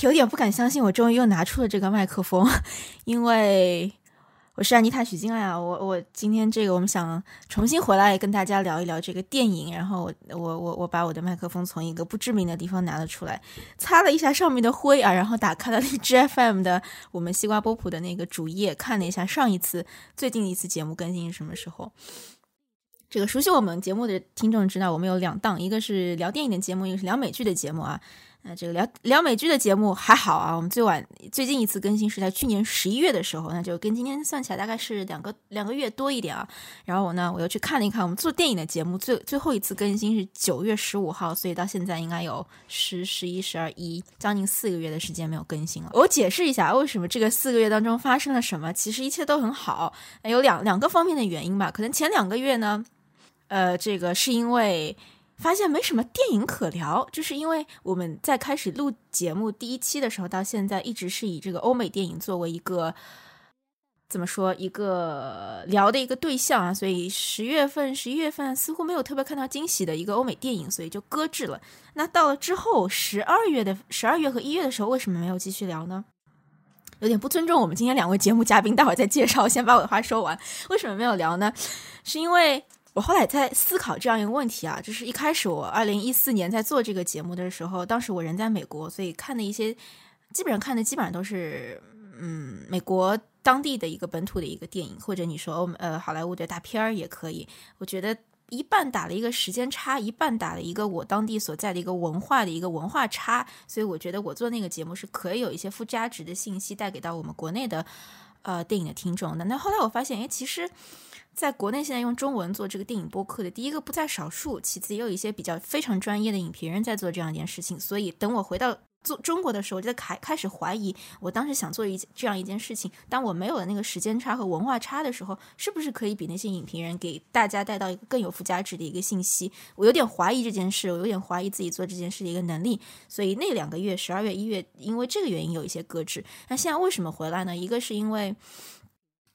有点不敢相信，我终于又拿出了这个麦克风，因为我是安妮塔许金爱啊。我我今天这个我们想重新回来跟大家聊一聊这个电影，然后我我我我把我的麦克风从一个不知名的地方拿了出来，擦了一下上面的灰啊，然后打开了荔枝 FM 的我们西瓜波普的那个主页，看了一下上一次最近一次节目更新是什么时候。这个熟悉我们节目的听众知道，我们有两档，一个是聊电影的节目，一个是聊美剧的节目啊。那这个聊聊美剧的节目还好啊，我们最晚最近一次更新是在去年十一月的时候，那就跟今天算起来大概是两个两个月多一点啊。然后我呢，我又去看了一看，我们做电影的节目最最后一次更新是九月十五号，所以到现在应该有十十一十二一将近四个月的时间没有更新了。我解释一下为什么这个四个月当中发生了什么，其实一切都很好，有两两个方面的原因吧。可能前两个月呢，呃，这个是因为。发现没什么电影可聊，就是因为我们在开始录节目第一期的时候，到现在一直是以这个欧美电影作为一个怎么说一个聊的一个对象啊，所以十月份、十一月份似乎没有特别看到惊喜的一个欧美电影，所以就搁置了。那到了之后十二月的十二月和一月的时候，为什么没有继续聊呢？有点不尊重我们今天两位节目嘉宾，待会儿再介绍，先把我的话说完。为什么没有聊呢？是因为。我后来在思考这样一个问题啊，就是一开始我二零一四年在做这个节目的时候，当时我人在美国，所以看的一些基本上看的基本上都是嗯美国当地的一个本土的一个电影，或者你说呃好莱坞的大片儿也可以。我觉得一半打了一个时间差，一半打了一个我当地所在的一个文化的一个文化差，所以我觉得我做那个节目是可以有一些附加值的信息带给到我们国内的呃电影的听众的。那后来我发现，哎，其实。在国内现在用中文做这个电影播客的，第一个不在少数，其次也有一些比较非常专业的影评人在做这样一件事情。所以等我回到做中国的时候，我就开开始怀疑，我当时想做一这样一件事情，当我没有了那个时间差和文化差的时候，是不是可以比那些影评人给大家带到一个更有附加值的一个信息？我有点怀疑这件事，我有点怀疑自己做这件事的一个能力。所以那两个月，十二月、一月，因为这个原因有一些搁置。那现在为什么回来呢？一个是因为。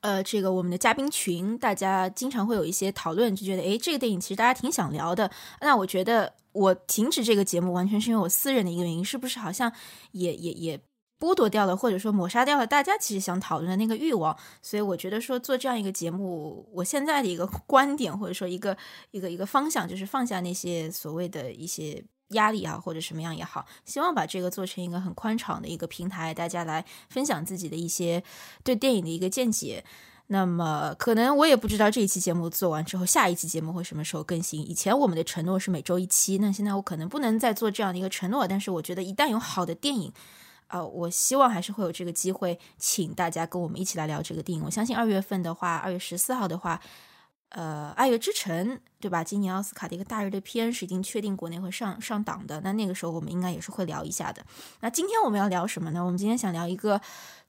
呃，这个我们的嘉宾群，大家经常会有一些讨论，就觉得，诶，这个电影其实大家挺想聊的。那我觉得，我停止这个节目，完全是因为我私人的一个原因，是不是好像也也也剥夺掉了，或者说抹杀掉了大家其实想讨论的那个欲望？所以我觉得说做这样一个节目，我现在的一个观点，或者说一个一个一个方向，就是放下那些所谓的一些。压力啊，或者什么样也好，希望把这个做成一个很宽敞的一个平台，大家来分享自己的一些对电影的一个见解。那么，可能我也不知道这一期节目做完之后，下一期节目会什么时候更新。以前我们的承诺是每周一期，那现在我可能不能再做这样的一个承诺。但是，我觉得一旦有好的电影，啊，我希望还是会有这个机会，请大家跟我们一起来聊这个电影。我相信二月份的话，二月十四号的话。呃，《爱乐之城》对吧？今年奥斯卡的一个大热的片是已经确定国内会上上档的。那那个时候我们应该也是会聊一下的。那今天我们要聊什么呢？我们今天想聊一个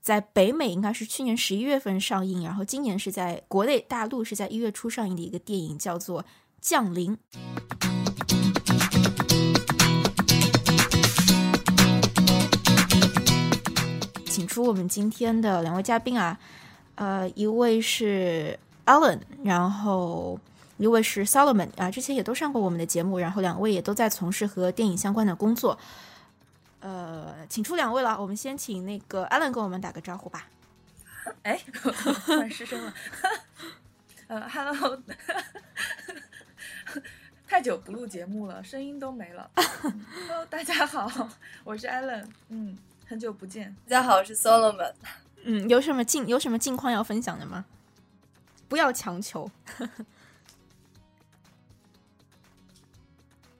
在北美应该是去年十一月份上映，然后今年是在国内大陆是在一月初上映的一个电影，叫做《降临》。请出我们今天的两位嘉宾啊，呃，一位是。Alan，然后一位是 Solomon 啊，之前也都上过我们的节目，然后两位也都在从事和电影相关的工作。呃，请出两位了，我们先请那个 Allen 跟我们打个招呼吧。哎，突然失声了。呃，Hello，太久不录节目了，声音都没了。Hello，大家好，我是 Allen，嗯，很久不见。大家好，我是 Solomon。嗯，有什么近有什么近况要分享的吗？不要强求。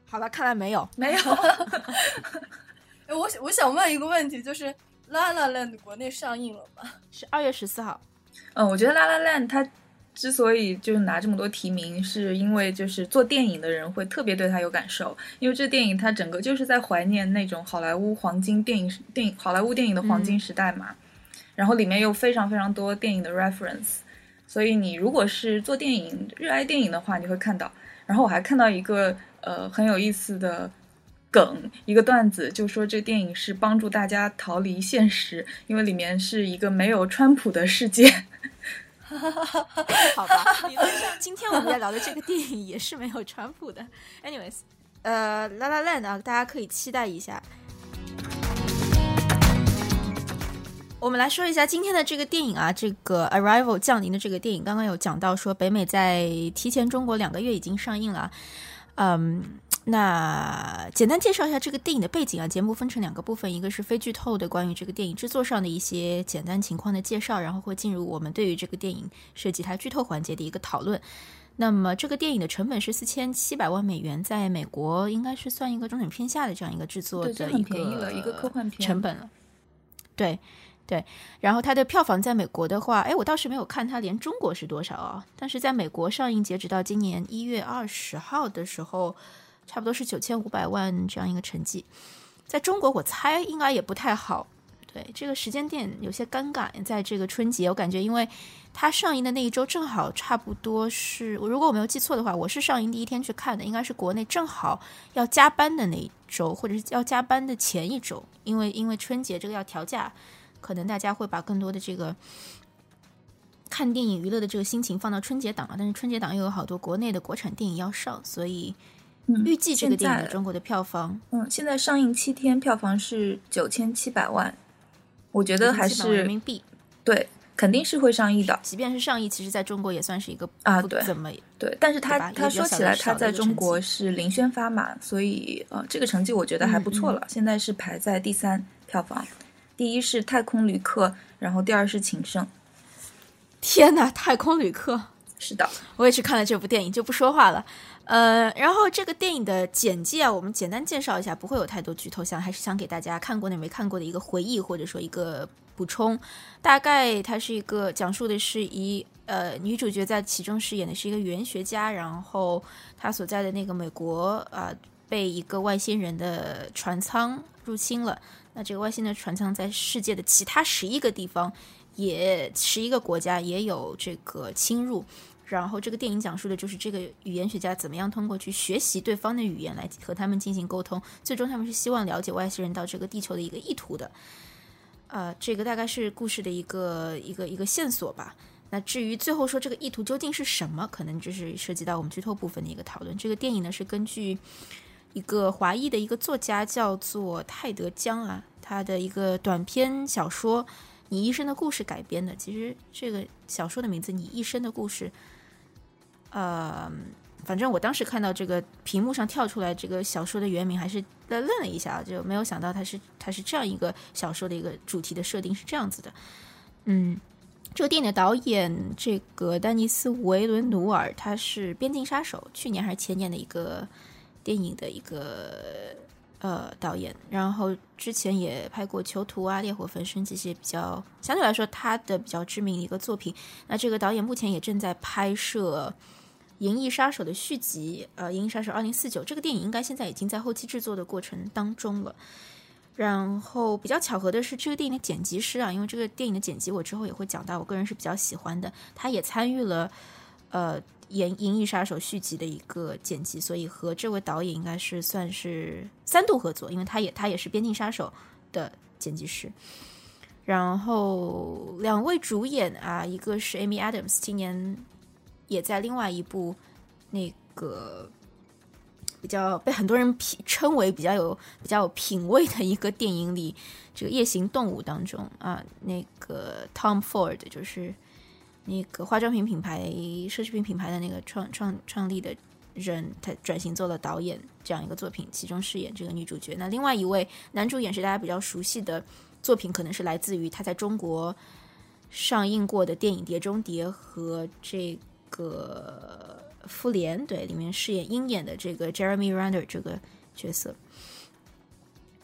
好了，看来没有，没有。哎，我我想问一个问题，就是《La La Land》国内上映了吗？是二月十四号。嗯，我觉得《La La Land》它之所以就是拿这么多提名，是因为就是做电影的人会特别对它有感受，因为这电影它整个就是在怀念那种好莱坞黄金电影电影好莱坞电影的黄金时代嘛，然后里面有非常非常多电影的 reference。所以你如果是做电影、热爱电影的话，你会看到。然后我还看到一个呃很有意思的梗，一个段子，就说这电影是帮助大家逃离现实，因为里面是一个没有川普的世界。好吧，理论上今天我们要聊的这个电影也是没有川普的。Anyways，呃，La La Land 啊，大家可以期待一下。我们来说一下今天的这个电影啊，这个《Arrival》降临的这个电影，刚刚有讲到说北美在提前中国两个月已经上映了。嗯，那简单介绍一下这个电影的背景啊。节目分成两个部分，一个是非剧透的关于这个电影制作上的一些简单情况的介绍，然后会进入我们对于这个电影涉及它剧透环节的一个讨论。那么这个电影的成本是四千七百万美元，在美国应该是算一个中等偏下的这样一个制作的一个一个科幻片成本了。对。对，然后它的票房在美国的话，哎，我倒是没有看它连中国是多少啊。但是在美国上映，截止到今年一月二十号的时候，差不多是九千五百万这样一个成绩。在中国，我猜应该也不太好。对，这个时间点有些尴尬，在这个春节，我感觉因为它上映的那一周正好差不多是，如果我没有记错的话，我是上映第一天去看的，应该是国内正好要加班的那一周，或者是要加班的前一周，因为因为春节这个要调假。可能大家会把更多的这个看电影娱乐的这个心情放到春节档了，但是春节档又有好多国内的国产电影要上，所以预计这个电影在中国的票房，嗯，现在上映七天票房是九千七百万，我觉得还是人民币，对，肯定是会上亿的。即便是上亿，其实在中国也算是一个啊，对，怎么对？但是他他说起来，他在中国是零宣发嘛，所以呃，这个成绩我觉得还不错了。现在是排在第三票房。第一是太空旅客，然后第二是情圣。天哪，太空旅客是的，我也去看了这部电影，就不说话了。呃，然后这个电影的简介啊，我们简单介绍一下，不会有太多剧透，想还是想给大家看过的没看过的一个回忆，或者说一个补充。大概它是一个讲述的是一呃女主角在其中饰演的是一个语言学家，然后她所在的那个美国啊被一个外星人的船舱入侵了。那这个外星的船舱在世界的其他十一个地方，也十一个国家也有这个侵入。然后这个电影讲述的就是这个语言学家怎么样通过去学习对方的语言来和他们进行沟通。最终他们是希望了解外星人到这个地球的一个意图的。呃，这个大概是故事的一个一个一个线索吧。那至于最后说这个意图究竟是什么，可能就是涉及到我们剧透部分的一个讨论。这个电影呢是根据。一个华裔的一个作家叫做泰德江啊，他的一个短篇小说《你一生的故事》改编的。其实这个小说的名字《你一生的故事》，呃，反正我当时看到这个屏幕上跳出来这个小说的原名，还是愣了一下，就没有想到它是它是这样一个小说的一个主题的设定是这样子的。嗯，这个电影的导演这个丹尼斯维伦努尔，他是《边境杀手》去年还是前年的一个。电影的一个呃导演，然后之前也拍过《囚徒》啊、《烈火焚身》这些比较相对来说他的比较知名的一个作品。那这个导演目前也正在拍摄《银翼杀手》的续集，呃，《银翼杀手二零四九》这个电影应该现在已经在后期制作的过程当中了。然后比较巧合的是，这个电影的剪辑师啊，因为这个电影的剪辑我之后也会讲到，我个人是比较喜欢的，他也参与了呃。《银银翼杀手》续集的一个剪辑，所以和这位导演应该是算是三度合作，因为他也他也是《边境杀手》的剪辑师。然后两位主演啊，一个是 Amy Adams，今年也在另外一部那个比较被很多人评称为比较有比较有品味的一个电影里，这个《夜行动物》当中啊，那个 Tom Ford 就是。那个化妆品品牌、奢侈品品牌的那个创创创立的人，他转型做了导演这样一个作品，其中饰演这个女主角。那另外一位男主演是大家比较熟悉的作品，可能是来自于他在中国上映过的电影《碟中谍》和这个《复联》对里面饰演鹰眼的这个 Jeremy Renner 这个角色。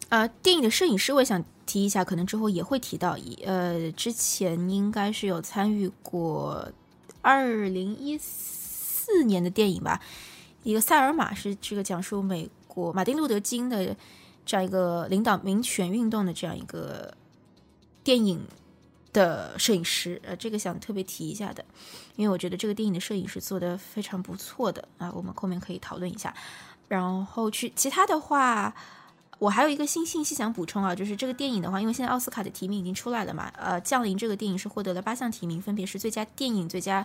呃，电影的摄影师，我想提一下，可能之后也会提到。呃，之前应该是有参与过二零一四年的电影吧，一个《塞尔玛》是这个讲述美国马丁路德金的这样一个领导民权运动的这样一个电影的摄影师。呃，这个想特别提一下的，因为我觉得这个电影的摄影是做的非常不错的啊，我们后面可以讨论一下。然后去其他的话。我还有一个新信息想补充啊，就是这个电影的话，因为现在奥斯卡的提名已经出来了嘛，呃，降临这个电影是获得了八项提名，分别是最佳电影、最佳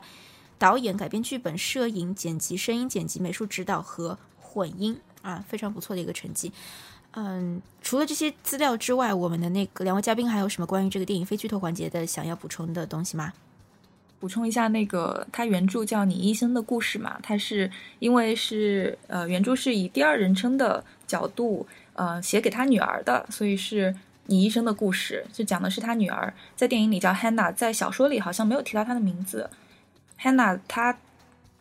导演、改编剧本、摄影、剪辑、声音剪辑、美术指导和混音啊，非常不错的一个成绩。嗯，除了这些资料之外，我们的那个两位嘉宾还有什么关于这个电影非剧透环节的想要补充的东西吗？补充一下，那个他原著叫《你一生的故事》嘛，他是因为是呃原著是以第二人称的角度呃写给他女儿的，所以是你一生的故事，就讲的是他女儿在电影里叫 Hannah，在小说里好像没有提到她的名字。Hannah，她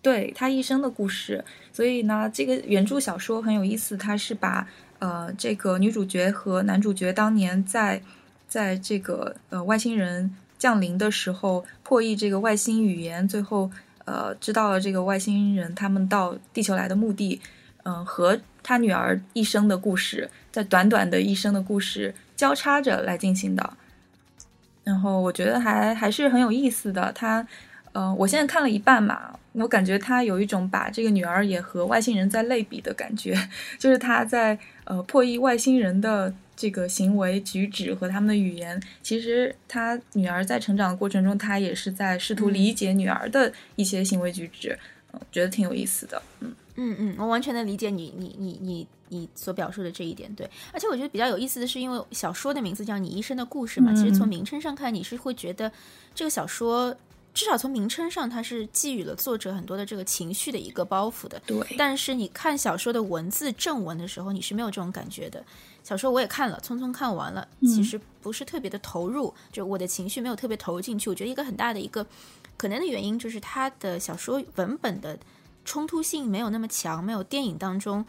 对她一生的故事，所以呢，这个原著小说很有意思，它是把呃这个女主角和男主角当年在在这个呃外星人。降临的时候，破译这个外星语言，最后呃知道了这个外星人他们到地球来的目的，嗯，和他女儿一生的故事，在短短的一生的故事交叉着来进行的。然后我觉得还还是很有意思的。他，呃，我现在看了一半嘛，我感觉他有一种把这个女儿也和外星人在类比的感觉，就是他在呃破译外星人的。这个行为举止和他们的语言，其实他女儿在成长的过程中，他也是在试图理解女儿的一些行为举止，嗯，觉得挺有意思的，嗯嗯嗯，我完全能理解你你你你你所表述的这一点，对，而且我觉得比较有意思的是，因为小说的名字叫《你一生的故事》嘛，其实从名称上看，你是会觉得这个小说。至少从名称上，它是寄予了作者很多的这个情绪的一个包袱的。对。但是你看小说的文字正文的时候，你是没有这种感觉的。小说我也看了，匆匆看完了，其实不是特别的投入，就我的情绪没有特别投入进去。我觉得一个很大的一个可能的原因，就是它的小说文本的冲突性没有那么强，没有电影当中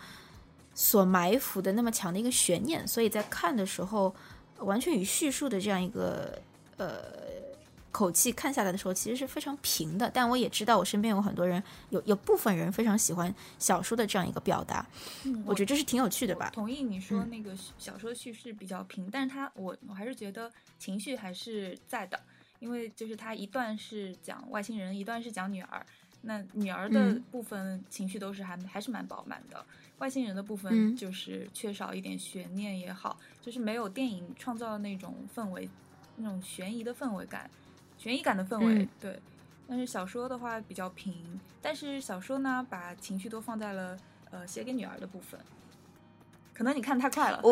所埋伏的那么强的一个悬念，所以在看的时候，完全与叙述的这样一个呃。口气看下来的时候，其实是非常平的。但我也知道，我身边有很多人，有有部分人非常喜欢小说的这样一个表达。嗯，我觉得这是挺有趣的吧。同意你说那个小说叙事比较平，但是他我我还是觉得情绪还是在的，因为就是他一段是讲外星人，一段是讲女儿。那女儿的部分情绪都是还还是蛮饱满的，外星人的部分就是缺少一点悬念也好，就是没有电影创造的那种氛围，那种悬疑的氛围感。悬疑感的氛围，对，但是小说的话比较平，但是小说呢，把情绪都放在了呃写给女儿的部分，可能你看太快了，我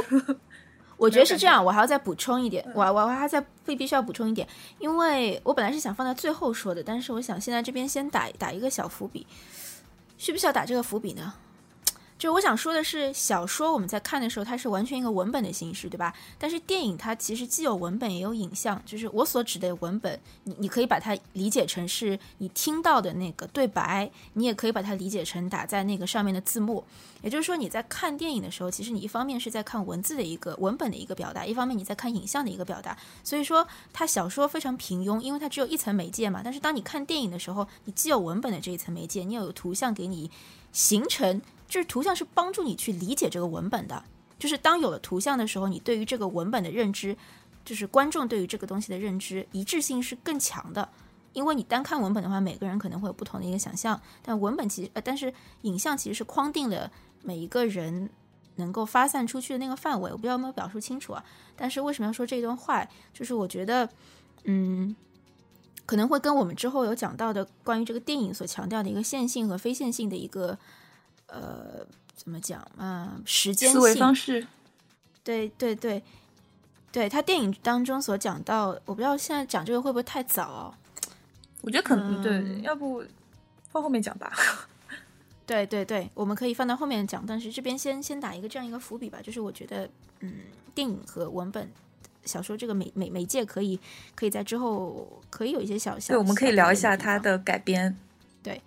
我觉得是这样，我还要再补充一点，我我我还再必必须要补充一点，因为我本来是想放在最后说的，但是我想现在这边先打打一个小伏笔，需不需要打这个伏笔呢？就我想说的是，小说我们在看的时候，它是完全一个文本的形式，对吧？但是电影它其实既有文本也有影像，就是我所指的文本，你你可以把它理解成是你听到的那个对白，你也可以把它理解成打在那个上面的字幕。也就是说，你在看电影的时候，其实你一方面是在看文字的一个文本的一个表达，一方面你在看影像的一个表达。所以说，它小说非常平庸，因为它只有一层媒介嘛。但是当你看电影的时候，你既有文本的这一层媒介，你又有图像给你形成。就是图像是帮助你去理解这个文本的，就是当有了图像的时候，你对于这个文本的认知，就是观众对于这个东西的认知一致性是更强的。因为你单看文本的话，每个人可能会有不同的一个想象，但文本其实呃，但是影像其实是框定了每一个人能够发散出去的那个范围。我不知道有没有表述清楚啊？但是为什么要说这段话？就是我觉得，嗯，可能会跟我们之后有讲到的关于这个电影所强调的一个线性和非线性的一个。呃，怎么讲啊？时间思维方式，对对对，对他电影当中所讲到，我不知道现在讲这个会不会太早？我觉得可能对，要不放后面讲吧。对对对，我们可以放到后面讲，但是这边先先打一个这样一个伏笔吧。就是我觉得，嗯，电影和文本小说这个媒媒媒介可以可以在之后可以有一些小小，对，我们可以聊一下它的改编，对。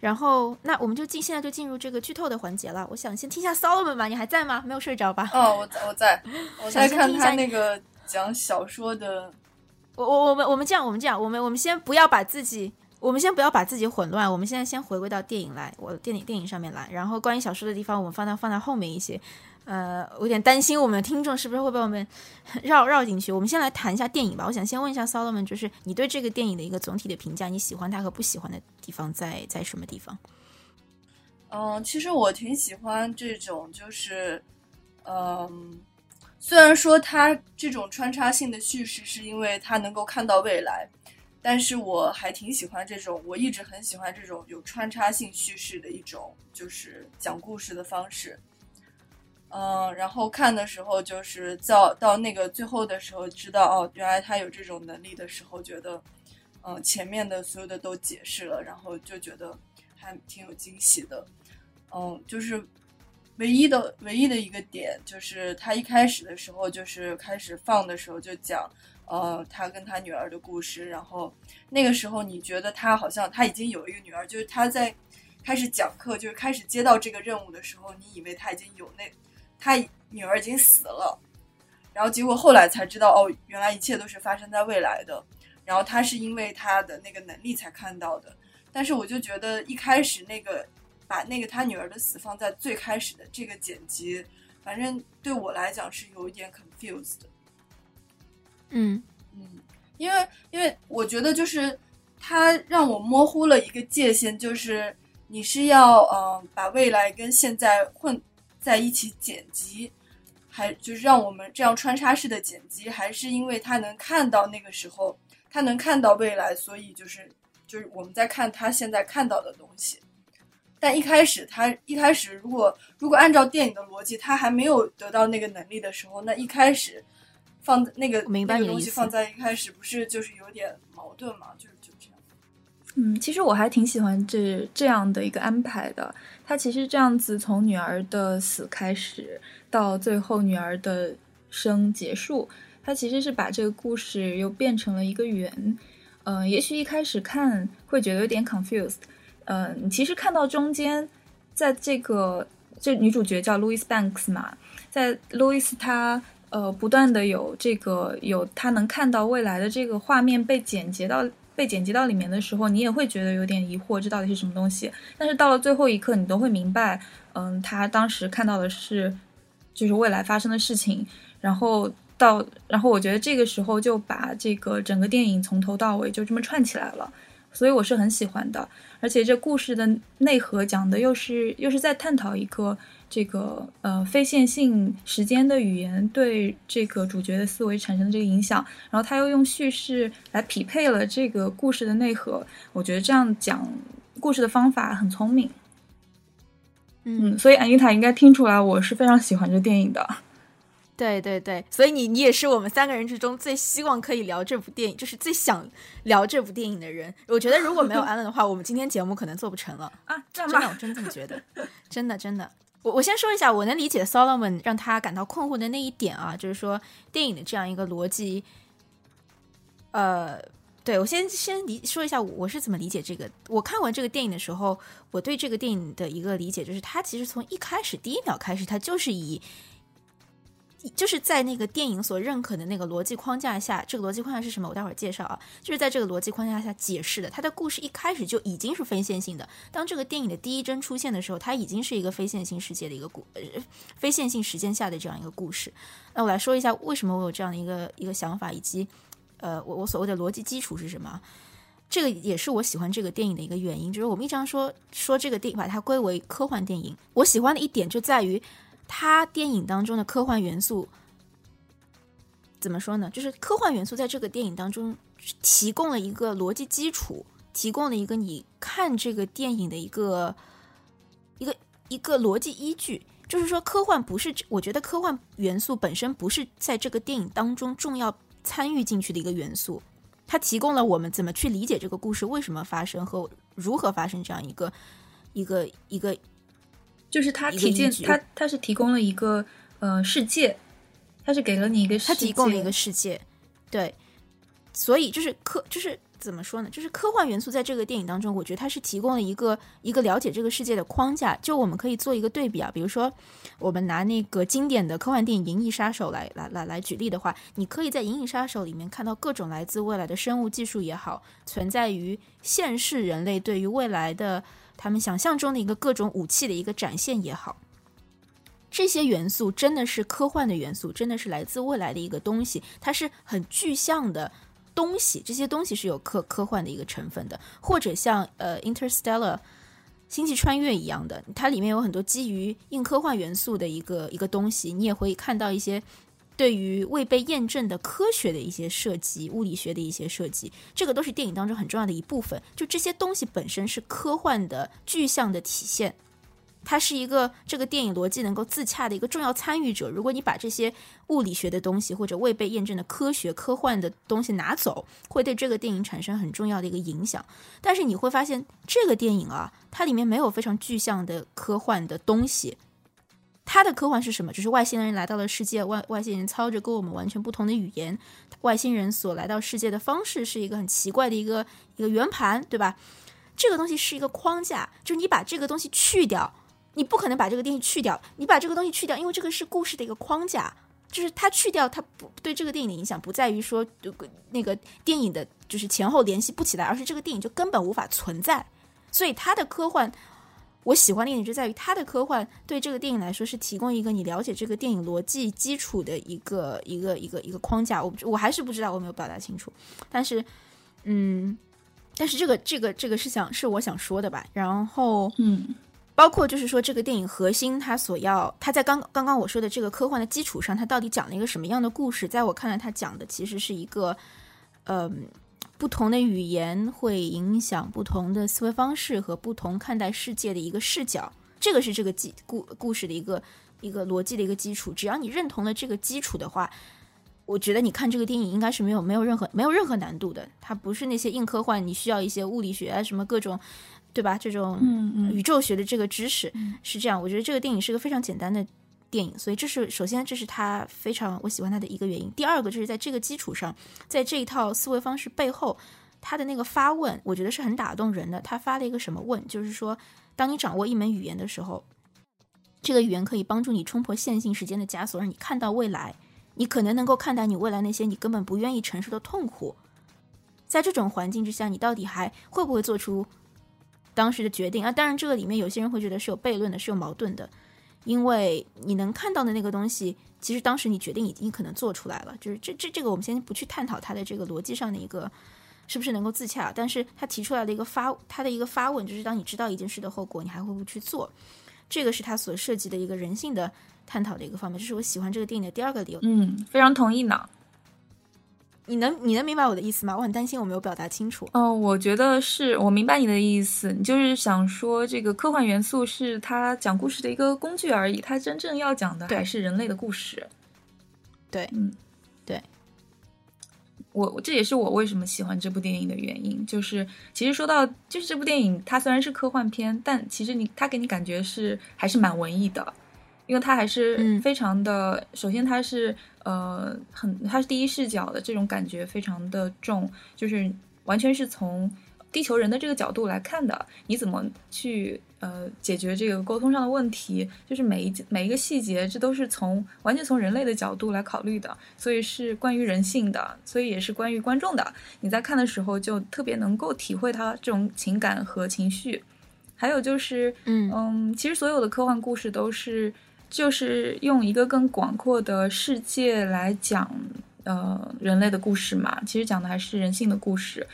然后，那我们就进，现在就进入这个剧透的环节了。我想先听一下 Solomon 吧，你还在吗？没有睡着吧？哦，我我在，我在 看他那个讲小说的。我我我们我们这样，我们这样，我们我们先不要把自己，我们先不要把自己混乱。我们现在先回归到电影来，我电影电影上面来。然后关于小说的地方，我们放到放到后面一些。呃，我有点担心我们的听众是不是会被我们 绕绕进去。我们先来谈一下电影吧。我想先问一下 Solomon，就是你对这个电影的一个总体的评价，你喜欢它和不喜欢的地方在在什么地方？嗯，其实我挺喜欢这种，就是，嗯，虽然说它这种穿插性的叙事是因为它能够看到未来，但是我还挺喜欢这种，我一直很喜欢这种有穿插性叙事的一种，就是讲故事的方式。嗯，然后看的时候就是到到那个最后的时候，知道哦，原来他有这种能力的时候，觉得嗯前面的所有的都解释了，然后就觉得还挺有惊喜的。嗯，就是唯一的唯一的一个点，就是他一开始的时候，就是开始放的时候就讲，呃，他跟他女儿的故事。然后那个时候你觉得他好像他已经有一个女儿，就是他在开始讲课，就是开始接到这个任务的时候，你以为他已经有那他女儿已经死了，然后结果后来才知道，哦，原来一切都是发生在未来的。然后他是因为他的那个能力才看到的。但是我就觉得一开始那个。把那个他女儿的死放在最开始的这个剪辑，反正对我来讲是有一点 confused 的。嗯嗯，因为因为我觉得就是他让我模糊了一个界限，就是你是要嗯把未来跟现在混在一起剪辑，还就是让我们这样穿插式的剪辑，还是因为他能看到那个时候他能看到未来，所以就是就是我们在看他现在看到的东西。但一开始，他一开始如果如果按照电影的逻辑，他还没有得到那个能力的时候，那一开始放那个明白东西放在一开始，不是就是有点矛盾嘛？就是就这样。嗯，其实我还挺喜欢这这样的一个安排的。他其实这样子从女儿的死开始，到最后女儿的生结束，他其实是把这个故事又变成了一个圆。嗯，也许一开始看会觉得有点 confused。嗯，你其实看到中间，在这个这女主角叫 Louis Banks 嘛，在 Louis 他呃不断的有这个有他能看到未来的这个画面被剪辑到被剪辑到里面的时候，你也会觉得有点疑惑，这到底是什么东西？但是到了最后一刻，你都会明白，嗯，他当时看到的是就是未来发生的事情，然后到然后我觉得这个时候就把这个整个电影从头到尾就这么串起来了。所以我是很喜欢的，而且这故事的内核讲的又是又是在探讨一个这个呃非线性时间的语言对这个主角的思维产生的这个影响，然后他又用叙事来匹配了这个故事的内核，我觉得这样讲故事的方法很聪明。嗯，所以安妮塔应该听出来我是非常喜欢这电影的。对对对，所以你你也是我们三个人之中最希望可以聊这部电影，就是最想聊这部电影的人。我觉得如果没有安乐的话，我们今天节目可能做不成了 啊！真的，我真这么觉得，真的真的。我我先说一下，我能理解 Solomon 让他感到困惑的那一点啊，就是说电影的这样一个逻辑。呃，对我先先理说一下我是怎么理解这个。我看完这个电影的时候，我对这个电影的一个理解就是，它其实从一开始第一秒开始，它就是以。就是在那个电影所认可的那个逻辑框架下，这个逻辑框架是什么？我待会儿介绍啊。就是在这个逻辑框架下解释的，它的故事一开始就已经是非线性的。当这个电影的第一帧出现的时候，它已经是一个非线性世界的一个故，呃，非线性时间下的这样一个故事。那我来说一下为什么我有这样的一个一个想法，以及呃，我我所谓的逻辑基础是什么？这个也是我喜欢这个电影的一个原因，就是我们一常说说这个电影把它归为科幻电影，我喜欢的一点就在于。它电影当中的科幻元素怎么说呢？就是科幻元素在这个电影当中提供了一个逻辑基础，提供了一个你看这个电影的一个一个一个逻辑依据。就是说，科幻不是，我觉得科幻元素本身不是在这个电影当中重要参与进去的一个元素，它提供了我们怎么去理解这个故事为什么发生和如何发生这样一个一个一个。就是它提建，它它是提供了一个呃世界，它是给了你一个，它提供了一个世界，对，所以就是科就是怎么说呢？就是科幻元素在这个电影当中，我觉得它是提供了一个一个了解这个世界的框架。就我们可以做一个对比啊，比如说我们拿那个经典的科幻电影《银翼杀手》来来来来举例的话，你可以在《银翼杀手》里面看到各种来自未来的生物技术也好，存在于现世人类对于未来的。他们想象中的一个各种武器的一个展现也好，这些元素真的是科幻的元素，真的是来自未来的一个东西，它是很具象的东西。这些东西是有科科幻的一个成分的，或者像呃《Interstellar》星际穿越一样的，它里面有很多基于硬科幻元素的一个一个东西，你也会看到一些。对于未被验证的科学的一些设计，物理学的一些设计，这个都是电影当中很重要的一部分。就这些东西本身是科幻的具象的体现，它是一个这个电影逻辑能够自洽的一个重要参与者。如果你把这些物理学的东西或者未被验证的科学科幻的东西拿走，会对这个电影产生很重要的一个影响。但是你会发现，这个电影啊，它里面没有非常具象的科幻的东西。它的科幻是什么？就是外星人来到了世界，外外星人操着跟我们完全不同的语言，外星人所来到世界的方式是一个很奇怪的一个一个圆盘，对吧？这个东西是一个框架，就是你把这个东西去掉，你不可能把这个东西去掉，你把这个东西去掉，因为这个是故事的一个框架，就是它去掉，它不对这个电影的影响不在于说那个电影的就是前后联系不起来，而是这个电影就根本无法存在，所以它的科幻。我喜欢的一点就在于它的科幻对这个电影来说是提供一个你了解这个电影逻辑基础的一个一个一个一个框架。我我还是不知道我没有表达清楚，但是嗯，但是这个这个这个是想是我想说的吧。然后嗯，包括就是说这个电影核心它所要它在刚刚刚我说的这个科幻的基础上，它到底讲了一个什么样的故事？在我看来，它讲的其实是一个嗯。不同的语言会影响不同的思维方式和不同看待世界的一个视角，这个是这个基故故事的一个一个逻辑的一个基础。只要你认同了这个基础的话，我觉得你看这个电影应该是没有没有任何没有任何难度的。它不是那些硬科幻，你需要一些物理学啊什么各种，对吧？这种宇宙学的这个知识是这样。我觉得这个电影是个非常简单的。电影，所以这是首先，这是他非常我喜欢他的一个原因。第二个就是在这个基础上，在这一套思维方式背后，他的那个发问，我觉得是很打动人的。他发了一个什么问？就是说，当你掌握一门语言的时候，这个语言可以帮助你冲破线性时间的枷锁，让你看到未来。你可能能够看待你未来那些你根本不愿意承受的痛苦。在这种环境之下，你到底还会不会做出当时的决定啊？当然，这个里面有些人会觉得是有悖论的，是有矛盾的。因为你能看到的那个东西，其实当时你决定已经可能做出来了。就是这这这个，我们先不去探讨它的这个逻辑上的一个是不是能够自洽。但是他提出来的一个发，他的一个发问，就是当你知道一件事的后果，你还会不会去做？这个是他所涉及的一个人性的探讨的一个方面。这是我喜欢这个电影的第二个理由。嗯，非常同意呢。你能你能明白我的意思吗？我很担心我没有表达清楚。嗯，我觉得是我明白你的意思。你就是想说，这个科幻元素是他讲故事的一个工具而已，他真正要讲的还是人类的故事。对，嗯，对。我这也是我为什么喜欢这部电影的原因。就是其实说到，就是这部电影它虽然是科幻片，但其实你它给你感觉是还是蛮文艺的。因为它还是非常的，首先它是呃很，它是第一视角的这种感觉非常的重，就是完全是从地球人的这个角度来看的。你怎么去呃解决这个沟通上的问题？就是每一每一个细节，这都是从完全从人类的角度来考虑的，所以是关于人性的，所以也是关于观众的。你在看的时候就特别能够体会他这种情感和情绪。还有就是，嗯嗯，其实所有的科幻故事都是。就是用一个更广阔的世界来讲，呃，人类的故事嘛。其实讲的还是人性的故事，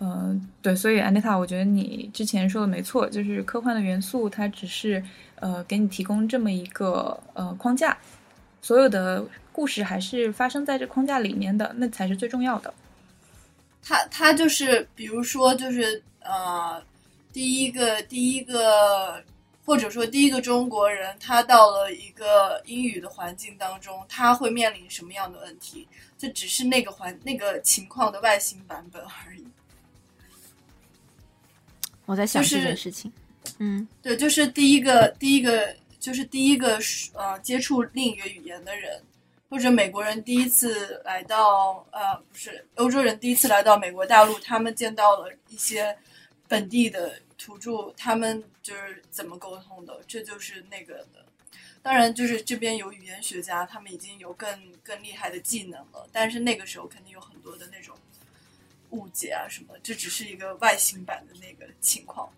嗯，对。所以安妮塔，我觉得你之前说的没错，就是科幻的元素，它只是呃给你提供这么一个呃框架，所有的故事还是发生在这框架里面的，那才是最重要的。它它就是，比如说，就是呃，第一个第一个。或者说，第一个中国人他到了一个英语的环境当中，他会面临什么样的问题？这只是那个环那个情况的外形版本而已。我在想这件事情。嗯，对，就是第一个第一个就是第一个呃接触另一个语言的人，或者美国人第一次来到呃不是欧洲人第一次来到美国大陆，他们见到了一些本地的。土著他们就是怎么沟通的？这就是那个的。当然，就是这边有语言学家，他们已经有更更厉害的技能了。但是那个时候肯定有很多的那种误解啊什么。这只是一个外星版的那个情况。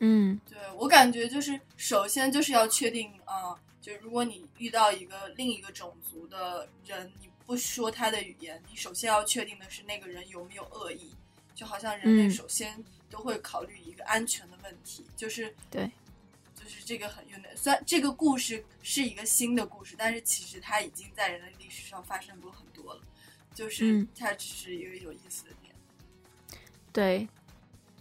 嗯，对我感觉就是首先就是要确定啊，就如果你遇到一个另一个种族的人，你不说他的语言，你首先要确定的是那个人有没有恶意。就好像人类首先。都会考虑一个安全的问题，就是对，就是这个很有点。虽然这个故事是一个新的故事，但是其实它已经在人类历史上发生过很多了。就是它只是一个有意思的点。对，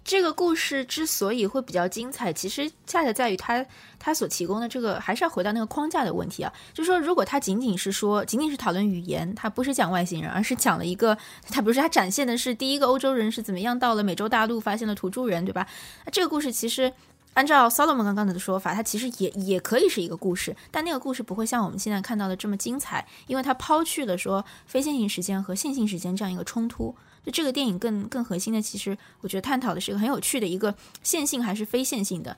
这个故事之所以会比较精彩，其实恰恰在于它它所提供的这个，还是要回到那个框架的问题啊。就是说，如果它仅仅是说，仅仅是讨论语言，它不是讲外星人，而是讲了一个，它不是它展现的是第一个欧洲人是怎么样到了美洲大陆发现了土著人，对吧？那这个故事其实按照 Solomon 刚刚的说法，它其实也也可以是一个故事，但那个故事不会像我们现在看到的这么精彩，因为它抛去了说非线性时间和线性时间这样一个冲突。就这个电影更更核心的，其实我觉得探讨的是一个很有趣的一个线性还是非线性的。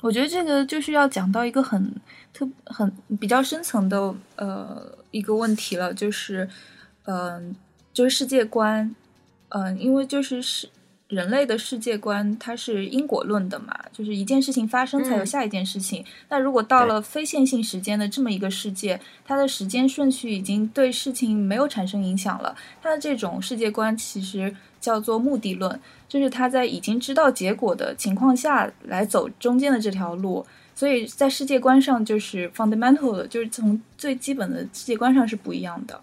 我觉得这个就是要讲到一个很特很比较深层的呃一个问题了，就是嗯，就是世界观，嗯，因为就是是。人类的世界观它是因果论的嘛，就是一件事情发生才有下一件事情。那如果到了非线性时间的这么一个世界，它的时间顺序已经对事情没有产生影响了。它的这种世界观其实叫做目的论，就是他在已经知道结果的情况下来走中间的这条路。所以在世界观上就是 fundamental 的，就是从最基本的世界观上是不一样的。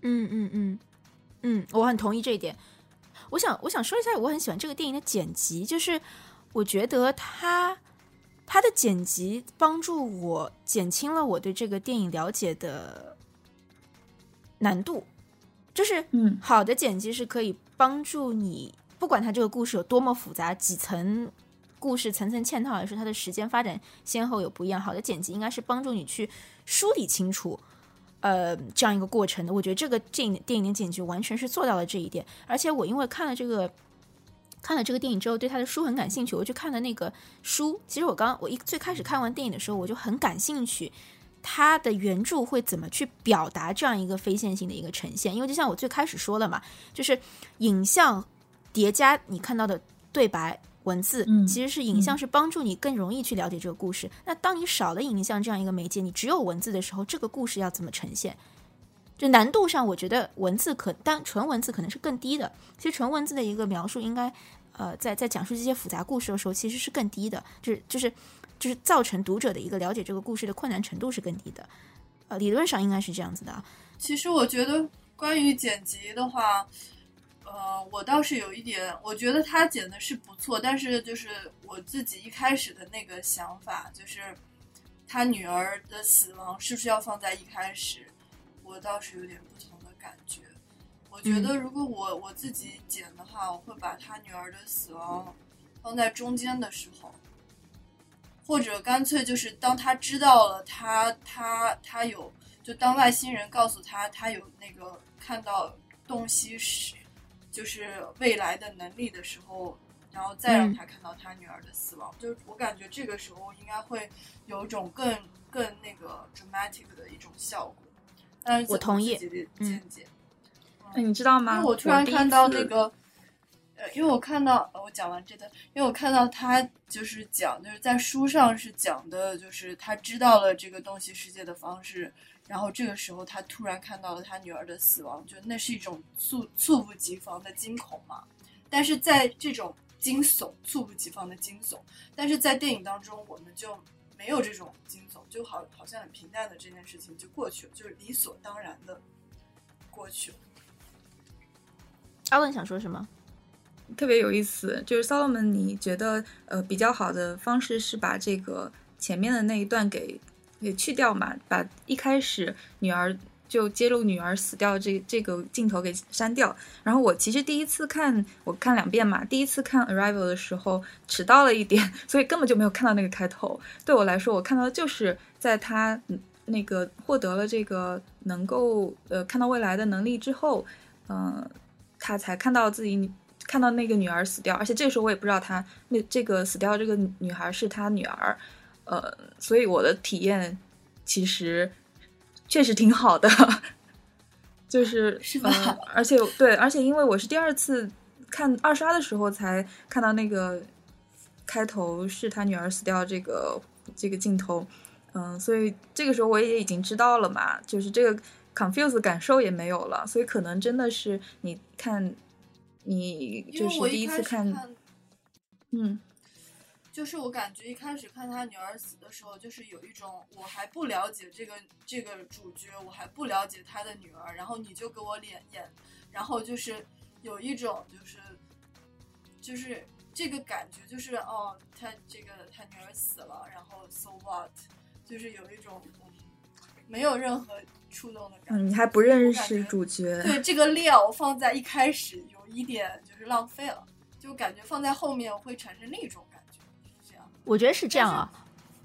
嗯嗯嗯嗯，我很同意这一点。我想，我想说一下，我很喜欢这个电影的剪辑，就是我觉得它它的剪辑帮助我减轻了我对这个电影了解的难度。就是，嗯，好的剪辑是可以帮助你，不管它这个故事有多么复杂，几层故事层层嵌套来说，它的时间发展先后有不一样。好的剪辑应该是帮助你去梳理清楚。呃，这样一个过程的，我觉得这个电影电影的剪辑完全是做到了这一点。而且我因为看了这个看了这个电影之后，对他的书很感兴趣，我去看了那个书。其实我刚我一最开始看完电影的时候，我就很感兴趣，他的原著会怎么去表达这样一个非线性的一个呈现。因为就像我最开始说了嘛，就是影像叠加你看到的对白。文字其实是影像，是帮助你更容易去了解这个故事。那当你少了影像这样一个媒介，你只有文字的时候，这个故事要怎么呈现？就难度上，我觉得文字可单纯文字可能是更低的。其实纯文字的一个描述，应该呃，在在讲述这些复杂故事的时候，其实是更低的，就是就是就是造成读者的一个了解这个故事的困难程度是更低的。呃，理论上应该是这样子的。其实我觉得关于剪辑的话。呃，我倒是有一点，我觉得他剪的是不错，但是就是我自己一开始的那个想法，就是他女儿的死亡是不是要放在一开始？我倒是有点不同的感觉。我觉得如果我我自己剪的话，我会把他女儿的死亡放在中间的时候，或者干脆就是当他知道了他他他有，就当外星人告诉他他有那个看到洞悉时。就是未来的能力的时候，然后再让他看到他女儿的死亡，就是我感觉这个时候应该会有一种更更那个 dramatic 的一种效果。但是我同意，见解。嗯，你知道吗？因为我突然看到那个，呃，因为我看到我讲完这段，因为我看到他就是讲，就是在书上是讲的，就是他知道了这个东西世界的方式。然后这个时候，他突然看到了他女儿的死亡，就那是一种猝猝不及防的惊恐嘛。但是在这种惊悚、猝不及防的惊悚，但是在电影当中，我们就没有这种惊悚，就好好像很平淡的这件事情就过去了，就是理所当然的过去了。阿文想说什么？特别有意思，就是 Solomon，你觉得呃比较好的方式是把这个前面的那一段给。给去掉嘛，把一开始女儿就揭露女儿死掉这这个镜头给删掉。然后我其实第一次看，我看两遍嘛。第一次看《Arrival》的时候迟到了一点，所以根本就没有看到那个开头。对我来说，我看到的就是在他那个获得了这个能够呃看到未来的能力之后，嗯，他才看到自己看到那个女儿死掉。而且这时候我也不知道他那这个死掉这个女孩是他女儿。呃，所以我的体验其实确实挺好的，就是是吧？而且对，而且因为我是第二次看二刷的时候才看到那个开头是他女儿死掉这个这个镜头，嗯，所以这个时候我也已经知道了嘛，就是这个 confuse 感受也没有了，所以可能真的是你看，你就是第一次看，嗯。就是我感觉一开始看他女儿死的时候，就是有一种我还不了解这个这个主角，我还不了解他的女儿，然后你就给我脸演，然后就是有一种就是就是这个感觉就是哦，他这个他女儿死了，然后 so what，就是有一种嗯没有任何触动的感觉。嗯，你还不认识主角，对这个料放在一开始有一点就是浪费了，就感觉放在后面会产生另一种感。我觉得是这样啊。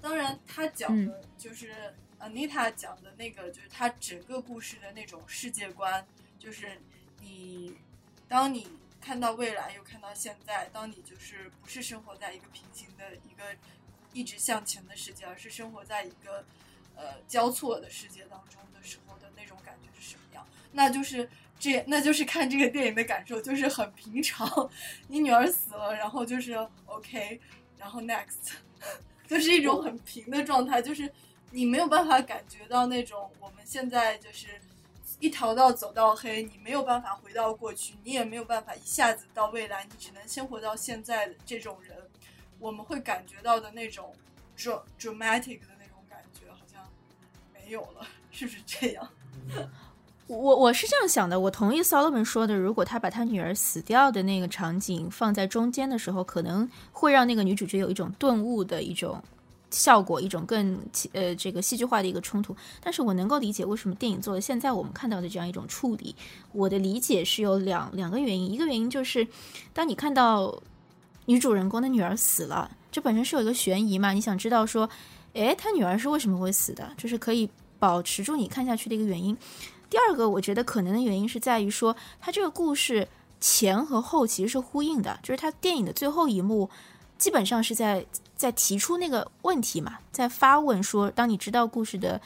当然，他讲的就是 Anita 讲的那个，就是他整个故事的那种世界观，就是你当你看到未来，又看到现在，当你就是不是生活在一个平行的一个一直向前的世界，而是生活在一个呃交错的世界当中的时候的那种感觉是什么样？那就是这，那就是看这个电影的感受，就是很平常。你女儿死了，然后就是 OK，然后 Next。就是一种很平的状态，就是你没有办法感觉到那种我们现在就是一条道走到黑，你没有办法回到过去，你也没有办法一下子到未来，你只能先活到现在的这种人，我们会感觉到的那种 dramatic 的那种感觉好像没有了，是不是这样？我我是这样想的，我同意 Solomon 说的，如果他把他女儿死掉的那个场景放在中间的时候，可能会让那个女主角有一种顿悟的一种效果，一种更呃这个戏剧化的一个冲突。但是我能够理解为什么电影做了现在我们看到的这样一种处理。我的理解是有两两个原因，一个原因就是当你看到女主人公的女儿死了，这本身是有一个悬疑嘛，你想知道说，诶，他女儿是为什么会死的，就是可以保持住你看下去的一个原因。第二个，我觉得可能的原因是在于说，它这个故事前和后其实是呼应的，就是它电影的最后一幕基本上是在在提出那个问题嘛，在发问说，当你知道故事的，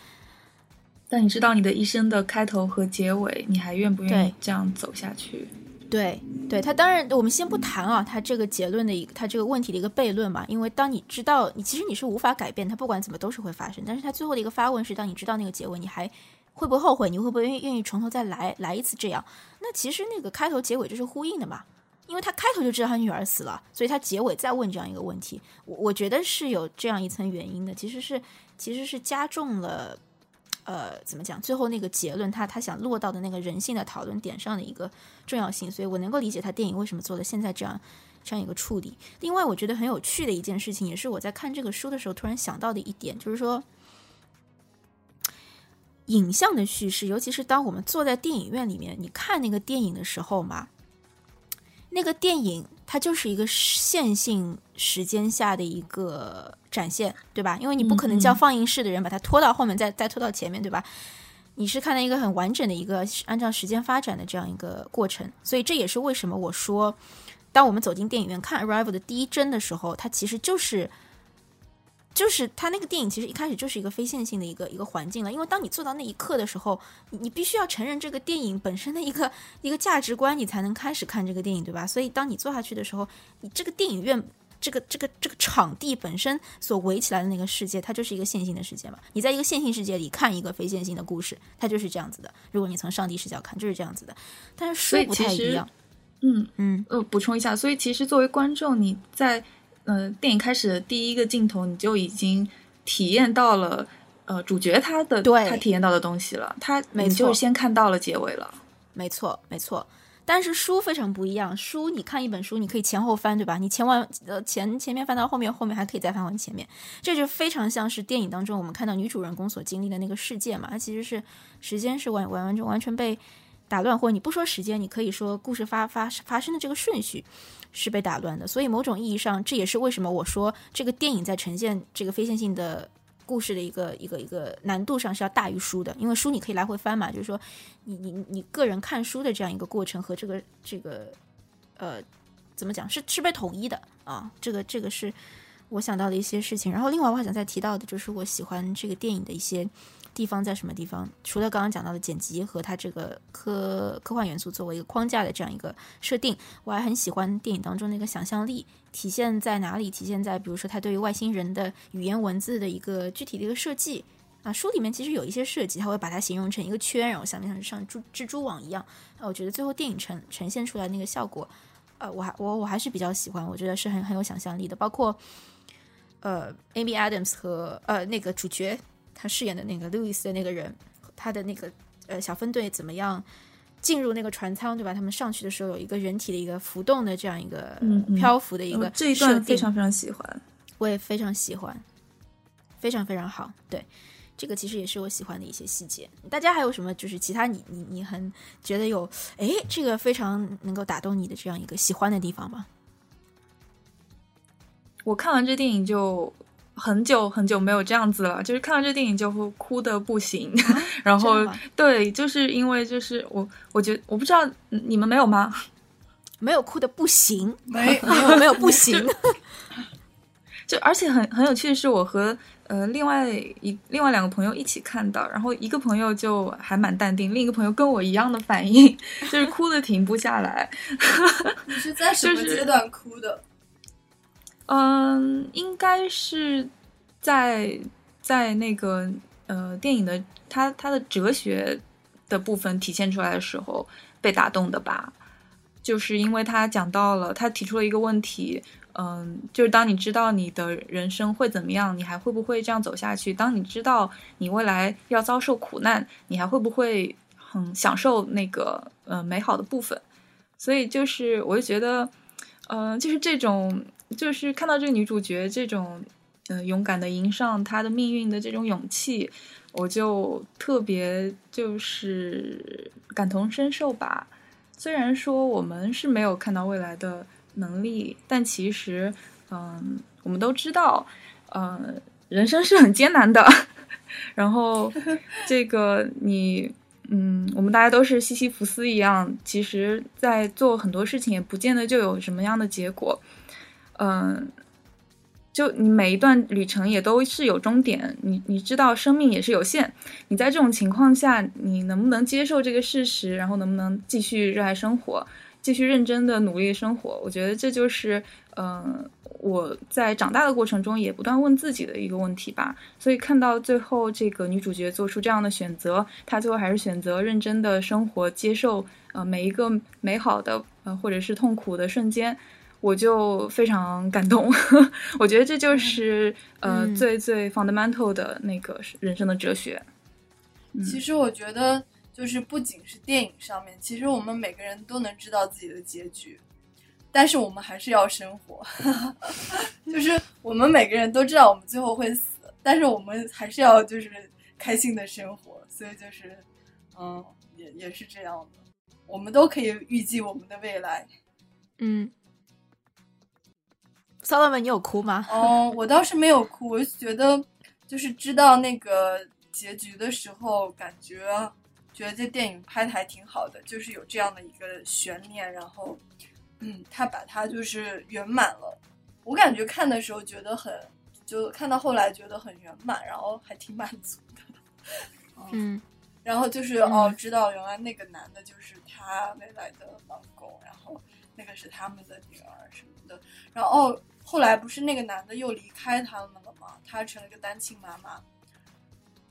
当你知道你的一生的开头和结尾，你还愿不愿意这样走下去？对，对他当然，我们先不谈啊，他这个结论的一个，他这个问题的一个悖论嘛，因为当你知道，你其实你是无法改变，它不管怎么都是会发生，但是他最后的一个发问是，当你知道那个结尾，你还。会不会后悔？你会不会愿意愿意从头再来来一次？这样，那其实那个开头结尾就是呼应的嘛，因为他开头就知道他女儿死了，所以他结尾再问这样一个问题，我我觉得是有这样一层原因的，其实是其实是加重了，呃，怎么讲？最后那个结论，他他想落到的那个人性的讨论点上的一个重要性，所以我能够理解他电影为什么做的现在这样这样一个处理。另外，我觉得很有趣的一件事情，也是我在看这个书的时候突然想到的一点，就是说。影像的叙事，尤其是当我们坐在电影院里面，你看那个电影的时候嘛，那个电影它就是一个线性时间下的一个展现，对吧？因为你不可能叫放映室的人把它拖到后面，再再拖到前面对吧？你是看到一个很完整的一个按照时间发展的这样一个过程，所以这也是为什么我说，当我们走进电影院看《Arrival》的第一帧的时候，它其实就是。就是他那个电影其实一开始就是一个非线性的一个一个环境了，因为当你做到那一刻的时候，你你必须要承认这个电影本身的一个一个价值观，你才能开始看这个电影，对吧？所以当你坐下去的时候，你这个电影院这个这个这个场地本身所围起来的那个世界，它就是一个线性的世界嘛。你在一个线性世界里看一个非线性的故事，它就是这样子的。如果你从上帝视角看，就是这样子的。但是书不太一样。嗯嗯呃，补充一下，所以其实作为观众，你在。嗯，电影开始的第一个镜头，你就已经体验到了，呃，主角他的他体验到的东西了。他你就是先看到了结尾了。没错，没错。但是书非常不一样，书你看一本书，你可以前后翻，对吧？你前完呃前前面翻到后面，后面还可以再翻完前面。这就非常像是电影当中我们看到女主人公所经历的那个世界嘛。它其实是时间是完完完全完全被打乱，或者你不说时间，你可以说故事发发发生的这个顺序。是被打乱的，所以某种意义上，这也是为什么我说这个电影在呈现这个非线性的故事的一个一个一个难度上是要大于书的，因为书你可以来回翻嘛，就是说你你你个人看书的这样一个过程和这个这个呃怎么讲是是被统一的啊，这个这个是我想到的一些事情。然后另外我还想再提到的就是我喜欢这个电影的一些。地方在什么地方？除了刚刚讲到的剪辑和它这个科科幻元素作为一个框架的这样一个设定，我还很喜欢电影当中那个想象力体现在哪里？体现在比如说它对于外星人的语言文字的一个具体的一个设计啊。书里面其实有一些设计，它会把它形容成一个圈，然后下面像像蜘蜘蛛网一样。啊，我觉得最后电影呈呈现出来那个效果，呃，我还我我还是比较喜欢，我觉得是很很有想象力的。包括呃，Amy Adams 和呃那个主角。他饰演的那个路易斯的那个人，他的那个呃小分队怎么样进入那个船舱，对吧？他们上去的时候有一个人体的一个浮动的这样一个漂浮的一个这一段非常非常喜欢。我也非常喜欢，非常非常好。对，这个其实也是我喜欢的一些细节。大家还有什么就是其他你你你很觉得有哎这个非常能够打动你的这样一个喜欢的地方吗？我看完这电影就很久很久没有这样子了，就是看到这电影就会哭的不行。然后对，就是因为就是我我觉得我不知道嗯你们没有吗？没有哭的不行，没没有没有不行。就而且很很有趣的是，我和呃另外一另外两个朋友一起看的，然后一个朋友就还蛮淡定，另一个朋友跟我一样的反应，就是哭的停不下来。你是在什么就是阶段哭的？嗯，应该是在在那个呃电影的它它的哲学的部分体现出来的时候被打动的吧，就是因为他讲到了，他提出了一个问题，嗯，就是当你知道你的人生会怎么样，你还会不会这样走下去？当你知道你未来要遭受苦难，你还会不会很享受那个呃美好的部分？所以就是我就觉得，呃，就是这种，就是看到这个女主角这种，呃，勇敢的迎上她的命运的这种勇气，我就特别就是感同身受吧。虽然说我们是没有看到未来的能力，但其实，嗯，我们都知道，嗯，人生是很艰难的。然后，这个你，嗯，我们大家都是西西弗斯一样，其实在做很多事情也不见得就有什么样的结果。嗯，就你每一段旅程也都是有终点，你你知道生命也是有限。你在这种情况下，你能不能接受这个事实，然后能不能继续热爱生活，继续认真的努力生活？我觉得这就是，嗯、我在长大的过程中也不断问自己的一个问题吧。所以看到最后这个女主角做出这样的选择，她最后还是选择认真的生活，接受呃每一个美好的呃或者是痛苦的瞬间。我就非常感动，我觉得这就是呃、嗯最最 fundamental 的那个人生的哲学。嗯其实我觉得，就是不仅是电影上面，其实我们每个人都能知道自己的结局，但是我们还是要生活。就是我们每个人都知道我们最后会死，但是我们还是要就是开心的生活。所以就是，嗯，也也是这样的，我们都可以预计我们的未来。嗯，Solomon，你有哭吗？哦，我倒是没有哭，我就觉得就是知道那个结局的时候，感觉觉得这电影拍的还挺好的，就是有这样的一个悬念，然后嗯，他把它就是圆满了。我感觉看的时候觉得很，就看到后来觉得很圆满，然后还挺满足的。嗯然后就是、嗯哦，知道原来那个男的就是她未来的老公，然后那个是他们的女儿什么的。然后哦，后来不是那个男的又离开他们了吗？她成了一个单亲妈妈。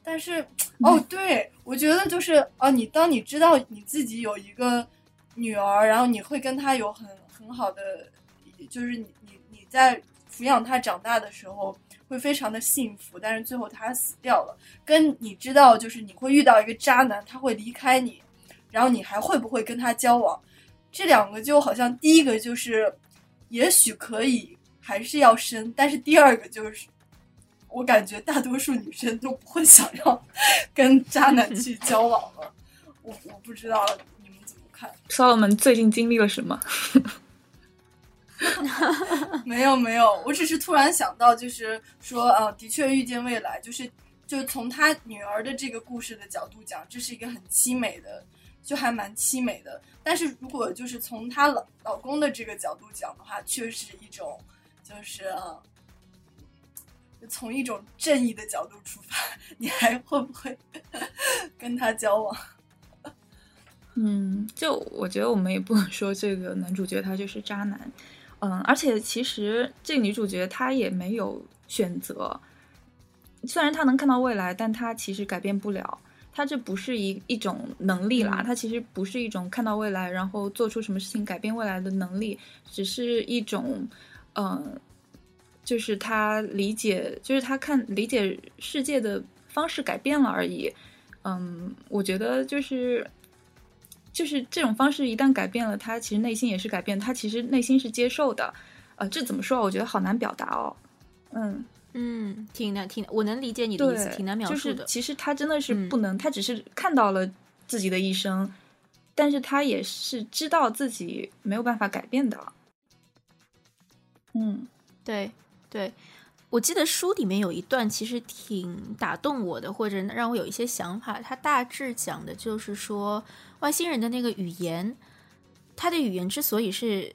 但是哦，对，我觉得就是哦，你当你知道你自己有一个女儿，然后你会跟她有很很好的，就是你你你在抚养她长大的时候。会非常的幸福，但是最后她死掉了。跟你知道，就是你会遇到一个渣男，他会离开你，然后你还会不会跟他交往？这两个就好像第一个就是，也许可以，还是要生，但是第二个就是，我感觉大多数女生都不会想要 跟渣男去 交往了。我我不知道你们怎么看？Solomon 最近经历了什么？没有没有，我只是突然想到，就是说，呃，的确遇见未来，就是就从他女儿的这个故事的角度讲，这是一个很凄美的，就还蛮凄美的。但是如果就是从她老老公的这个角度讲的话，却是一种就是呃，从一种正义的角度出发，你还会不会 跟他交往？嗯，就我觉得我们也不能说这个男主角他就是渣男，嗯，而且其实这个女主角她也没有选择，虽然她能看到未来，但她其实改变不了。她这不是一一种能力啦，嗯她其实不是一种看到未来然后做出什么事情改变未来的能力，只是一种，嗯，就是他理解，就是他看理解世界的方式改变了而已。嗯，我觉得就是就是这种方式一旦改变了，他其实内心也是改变，他其实内心是接受的。呃，这怎么说？我觉得好难表达哦。嗯嗯，挺难，挺我能理解你的意思，挺难描述的。其实他真的是不能，他只是看到了自己的一生，但是他也是知道自己没有办法改变的。嗯，对对。我记得书里面有一段其实挺打动我的，或者让我有一些想法。它大致讲的就是说，外星人的那个语言，他的语言之所以是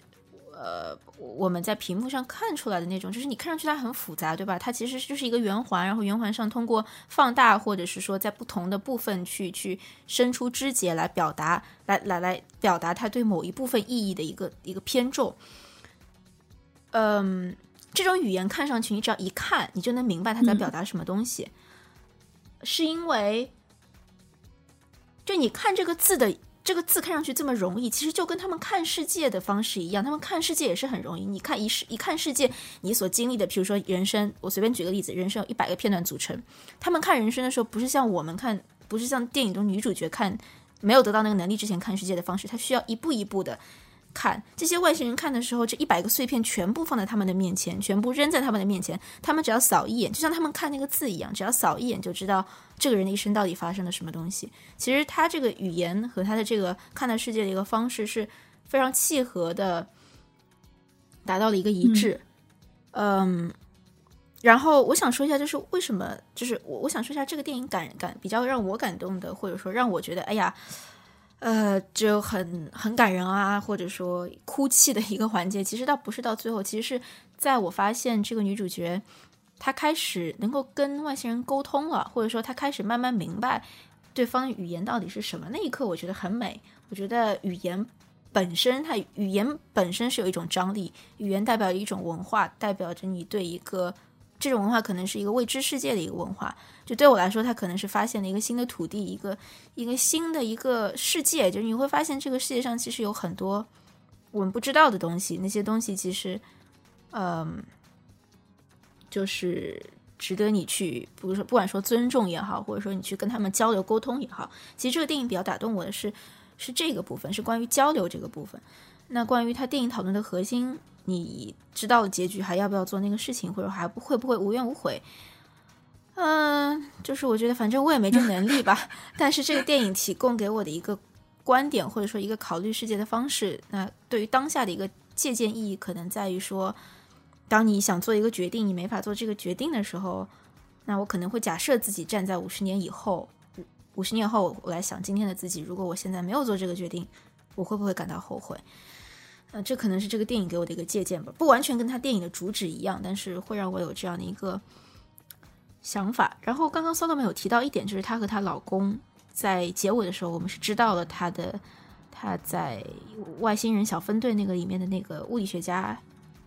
呃我们在屏幕上看出来的那种，就是你看上去它很复杂，对吧？它其实就是一个圆环，然后圆环上通过放大，或者是说在不同的部分去去伸出枝节来表达，来来来表达它对某一部分意义的一个一个偏重。嗯。这种语言看上去，你只要一看，你就能明白他在表达什么东西。是因为，就你看这个字的这个字看上去这么容易，其实就跟他们看世界的方式一样。他们看世界也是很容易。你看一世一看世界，你所经历的，比如说人生，我随便举个例子，人生有一百个片段组成。他们看人生的时候，不是像我们看，不是像电影中女主角看没有得到那个能力之前看世界的方式，他需要一步一步的。看这些外星人看的时候，这一百个碎片全部放在他们的面前，全部扔在他们的面前，他们只要扫一眼，就像他们看那个字一样，只要扫一眼就知道这个人的一生到底发生了什么东西。其实他这个语言和他的这个看待世界的一个方式是非常契合的，达到了一个一致。嗯，然后我想说一下，就是为什么，就是我我想说一下这个电影感感比较让我感动的，或者说让我觉得，哎呀。呃，就很很感人啊，或者说哭泣的一个环节，其实倒不是到最后，其实是在我发现这个女主角她开始能够跟外星人沟通了，或者说她开始慢慢明白对方语言到底是什么那一刻，我觉得很美。我觉得语言本身，它语言本身是有一种张力，语言代表一种文化，代表着你对一个。这种文化可能是一个未知世界的一个文化，就对我来说，它可能是发现了一个新的土地，一个一个新的一个世界。就你会发现，这个世界上其实有很多我们不知道的东西，那些东西其实，嗯，就是值得你去，比如说，不管说尊重也好，或者说你去跟他们交流沟通也好。其实这个电影比较打动我的是，是这个部分，是关于交流这个部分。那关于他电影讨论的核心。你知道结局，还要不要做那个事情，或者还不会不会无怨无悔？嗯，就是我觉得反正我也没这能力吧。但是这个电影提供给我的一个观点，或者说一个考虑世界的方式，那对于当下的一个借鉴意义，可能在于说，当你想做一个决定，你没法做这个决定的时候，那我可能会假设自己站在五十年以后，五十年后我来想今天的自己，如果我现在没有做这个决定，我会不会感到后悔？呃，这可能是这个电影给我的一个借鉴吧，不完全跟他电影的主旨一样，但是会让我有这样的一个想法。然后刚刚骚豆没有提到一点，就是她和她老公在结尾的时候，我们是知道了她的她在外星人小分队那个里面的那个物理学家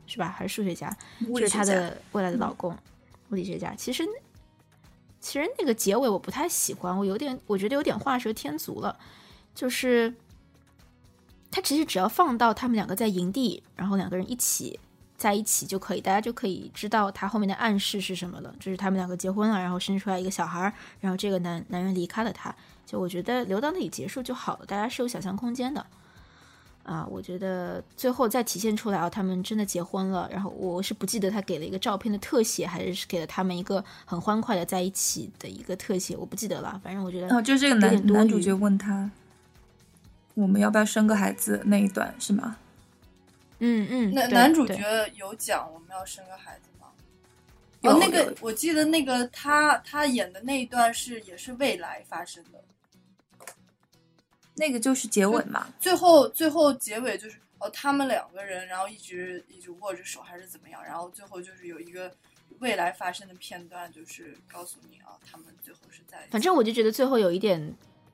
是吧，还是数学家？就是她的未来的老公，物理学家。其实其实那个结尾我不太喜欢，我有点我觉得有点画蛇添足了，就是。他其实只要放到他们两个在营地，然后两个人一起在一起就可以，大家就可以知道他后面的暗示是什么了。就是他们两个结婚了，然后生出来一个小孩，然后这个男男人离开了他，就我觉得留到那里结束就好了，大家是有想象空间的。啊，我觉得最后再体现出来啊，他们真的结婚了。然后我是不记得他给了一个照片的特写，还是给了他们一个很欢快的在一起的一个特写，我不记得了。反正我觉得，哦，就这个男男主角问他。我们要不要生个孩子那一段是吗？嗯嗯，男男主角有讲我们要生个孩子吗？哦，那个我记得那个他他演的那一段是也是未来发生的，那个就是结尾嘛。最后最后结尾就是哦，他们两个人然后一直一直握着手还是怎么样，然后最后就是有一个未来发生的片段，就是告诉你啊，他们最后是在。反正我就觉得最后有一点。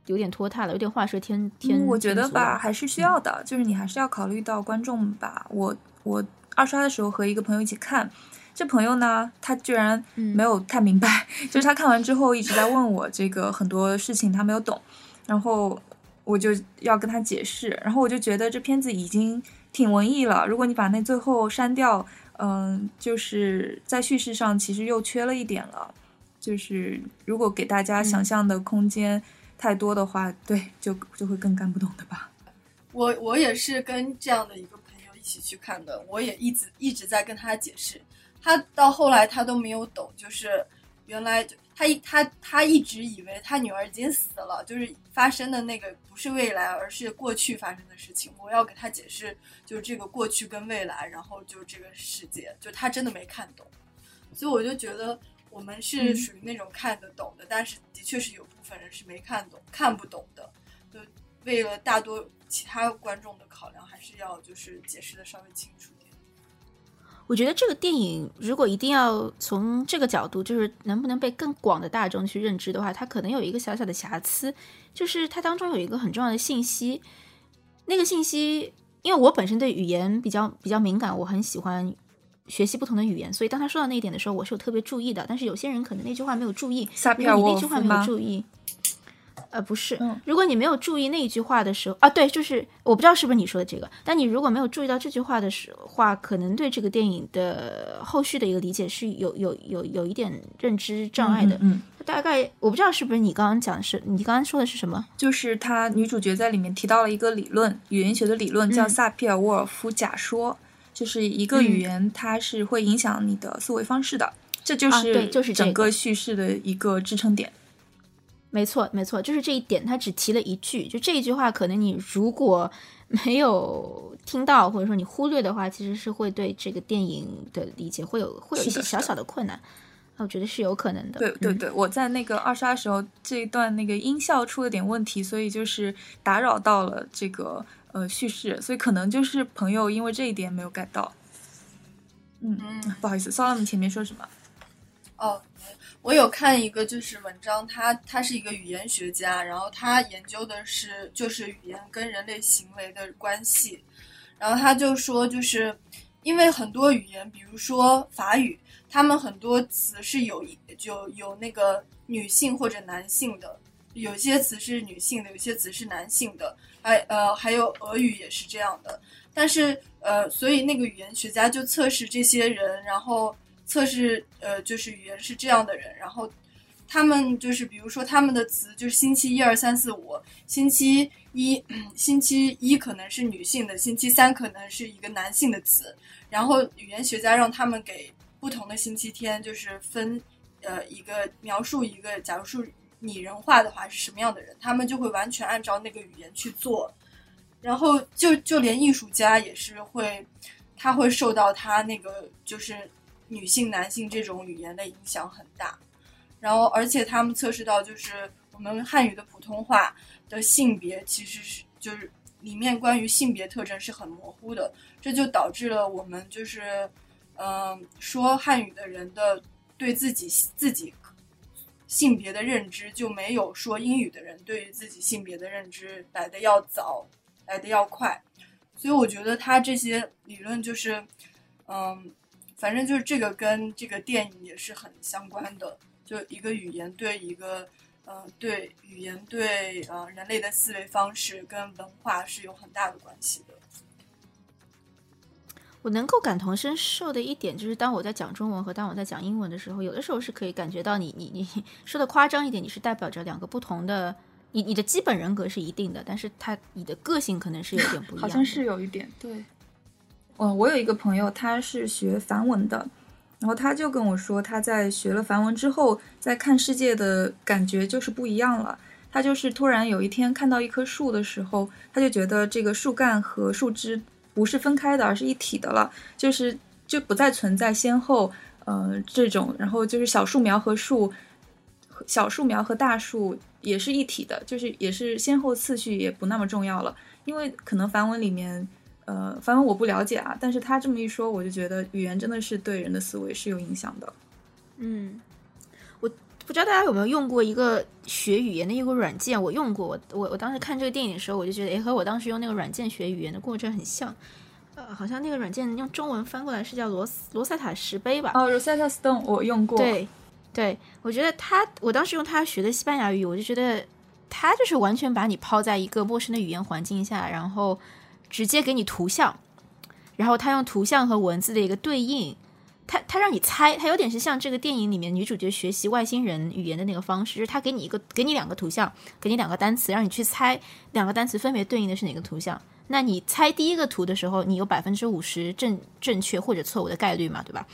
有点拖沓了，有点画蛇添添。我觉得吧，还是需要的，就是你还是要考虑到观众吧。我我二刷的时候和一个朋友一起看，这朋友呢，他居然没有太明白，就是他看完之后一直在问我这个很多事情他没有懂，然后我就要跟他解释，然后我就觉得这片子已经挺文艺了，如果你把那最后删掉，嗯，就是在叙事上其实又缺了一点了，就是如果给大家想象的空间。太多的话，对，就就会更看不懂的吧。我我也是跟这样的一个朋友一起去看的，我也一直一直在跟他解释，他到后来他都没有懂，就是原来他一他他一直以为他女儿已经死了，就是发生的那个不是未来，而是过去发生的事情。我要给他解释，就是这个过去跟未来，然后就这个世界，就他真的没看懂，所以我就觉得我们是属于那种看得懂的，但是的确是有部分人是没看懂、看不懂的，就为了大多。其他观众的考量还是要就是解释的稍微清楚点。我觉得这个电影如果一定要从这个角度，就是能不能被更广的大众去认知的话，它可能有一个小小的瑕疵，就是它当中有一个很重要的信息。那个信息，因为我本身对语言比较比较敏感，我很喜欢学习不同的语言，所以当他说到那一点的时候，我是有特别注意的。但是有些人可能那句话没有注意，你那句话没有注意。呃，不是，如果你没有注意那一句话的时候啊，对，就是我不知道是不是你说的这个，但你如果没有注意到这句话的时话，可能对这个电影的后续的一个理解是有有有有一点认知障碍的。嗯，大概我不知道是不是你刚刚讲的是，你刚刚说的是什么？就是他女主角在里面提到了一个理论，语言学的理论叫萨皮尔沃尔夫假说，就是一个语言它是会影响你的思维方式的，这就是对，就是整个叙事的一个支撑点。没错，没错，就是这一点，他只提了一句，就这一句话，可能你如果 没有听到，或者说你忽略的话，其实是会对这个电影的理解会有会有一些小小的困难。我觉得是有可能的。对对对，我在那个二刷的时候这一段那个音效出了点问题，所以就是打扰到了这个呃叙事，所以可能就是朋友因为这一点没有 get 到。嗯，不好意思，骚了，你前面说什么？哦。我有看一个就是文章，他他是一个语言学家，然后他研究的是就是语言跟人类行为的关系，然后他就说，就是因为很多语言，比如说法语，他们很多词是有就有那个女性或者男性的，有些词是女性的，有些词是男性的，还呃还有俄语也是这样的，但是呃，所以那个语言学家就测试这些人，然后。测试呃，就是语言是这样的人，然后他们就是比如说他们的词就是星期一二三四五，星期一星期一可能是女性的，星期三可能是一个男性的词，然后语言学家让他们给不同的星期天就是分呃一个描述一个，假如说拟人化的话是什么样的人，他们就会完全按照那个语言去做，然后就就连艺术家也是会，他会受到他那个就是。女性、男性这种语言的影响很大，然后而且他们测试到，就是我们汉语的普通话的性别其实是就是里面关于性别特征是很模糊的，这就导致了我们就是嗯说汉语的人的对自己自己性别的认知就没有说英语的人对于自己性别的认知来的要早，来的要快，所以我觉得他这些理论就是嗯。反正就是这个跟这个电影也是很相关的，就一个语言对一个，呃，对语言对呃人类的思维方式跟文化是有很大的关系的。我能够感同身受的一点就是，当我在讲中文和当我在讲英文的时候，有的时候是可以感觉到你你你说的夸张一点，你是代表着两个不同的，你你的基本人格是一定的，但是他你的个性可能是有点不一样，好像是有一点对。嗯，我有一个朋友，他是学梵文的，然后他就跟我说，他在学了梵文之后，在看世界的感觉就是不一样了。他就是突然有一天看到一棵树的时候，他就觉得这个树干和树枝不是分开的，而是一体的了，就是就不再存在先后，呃，这种，然后就是小树苗和树，小树苗和大树也是一体的，就是也是先后次序也不那么重要了，因为可能梵文里面。呃，反正我不了解啊，但是他这么一说，我就觉得语言真的是对人的思维是有影响的。嗯，不知道大家有没有用过一个学语言的一个软件，我用过，我我我当时看这个电影的时候，我就觉得，哎，和我当时用那个软件学语言的过程很像。呃，好像那个软件用中文翻过来是叫罗罗塞塔石碑吧？哦，Rosetta Stone，我用过。对，对我觉得他，我当时用它学的西班牙语，我就觉得他就是完全把你抛在一个陌生的语言环境下，然后。直接给你图像，然后他用图像和文字的一个对应，他他让你猜，他有点是像这个电影里面女主角学习外星人语言的那个方式，就是他给你一个给你两个图像，给你两个单词，让你去猜两个单词分别对应的是哪个图像。那你猜第一个图的时候，你有百分之五十正正确或者错误的概率嘛，对吧？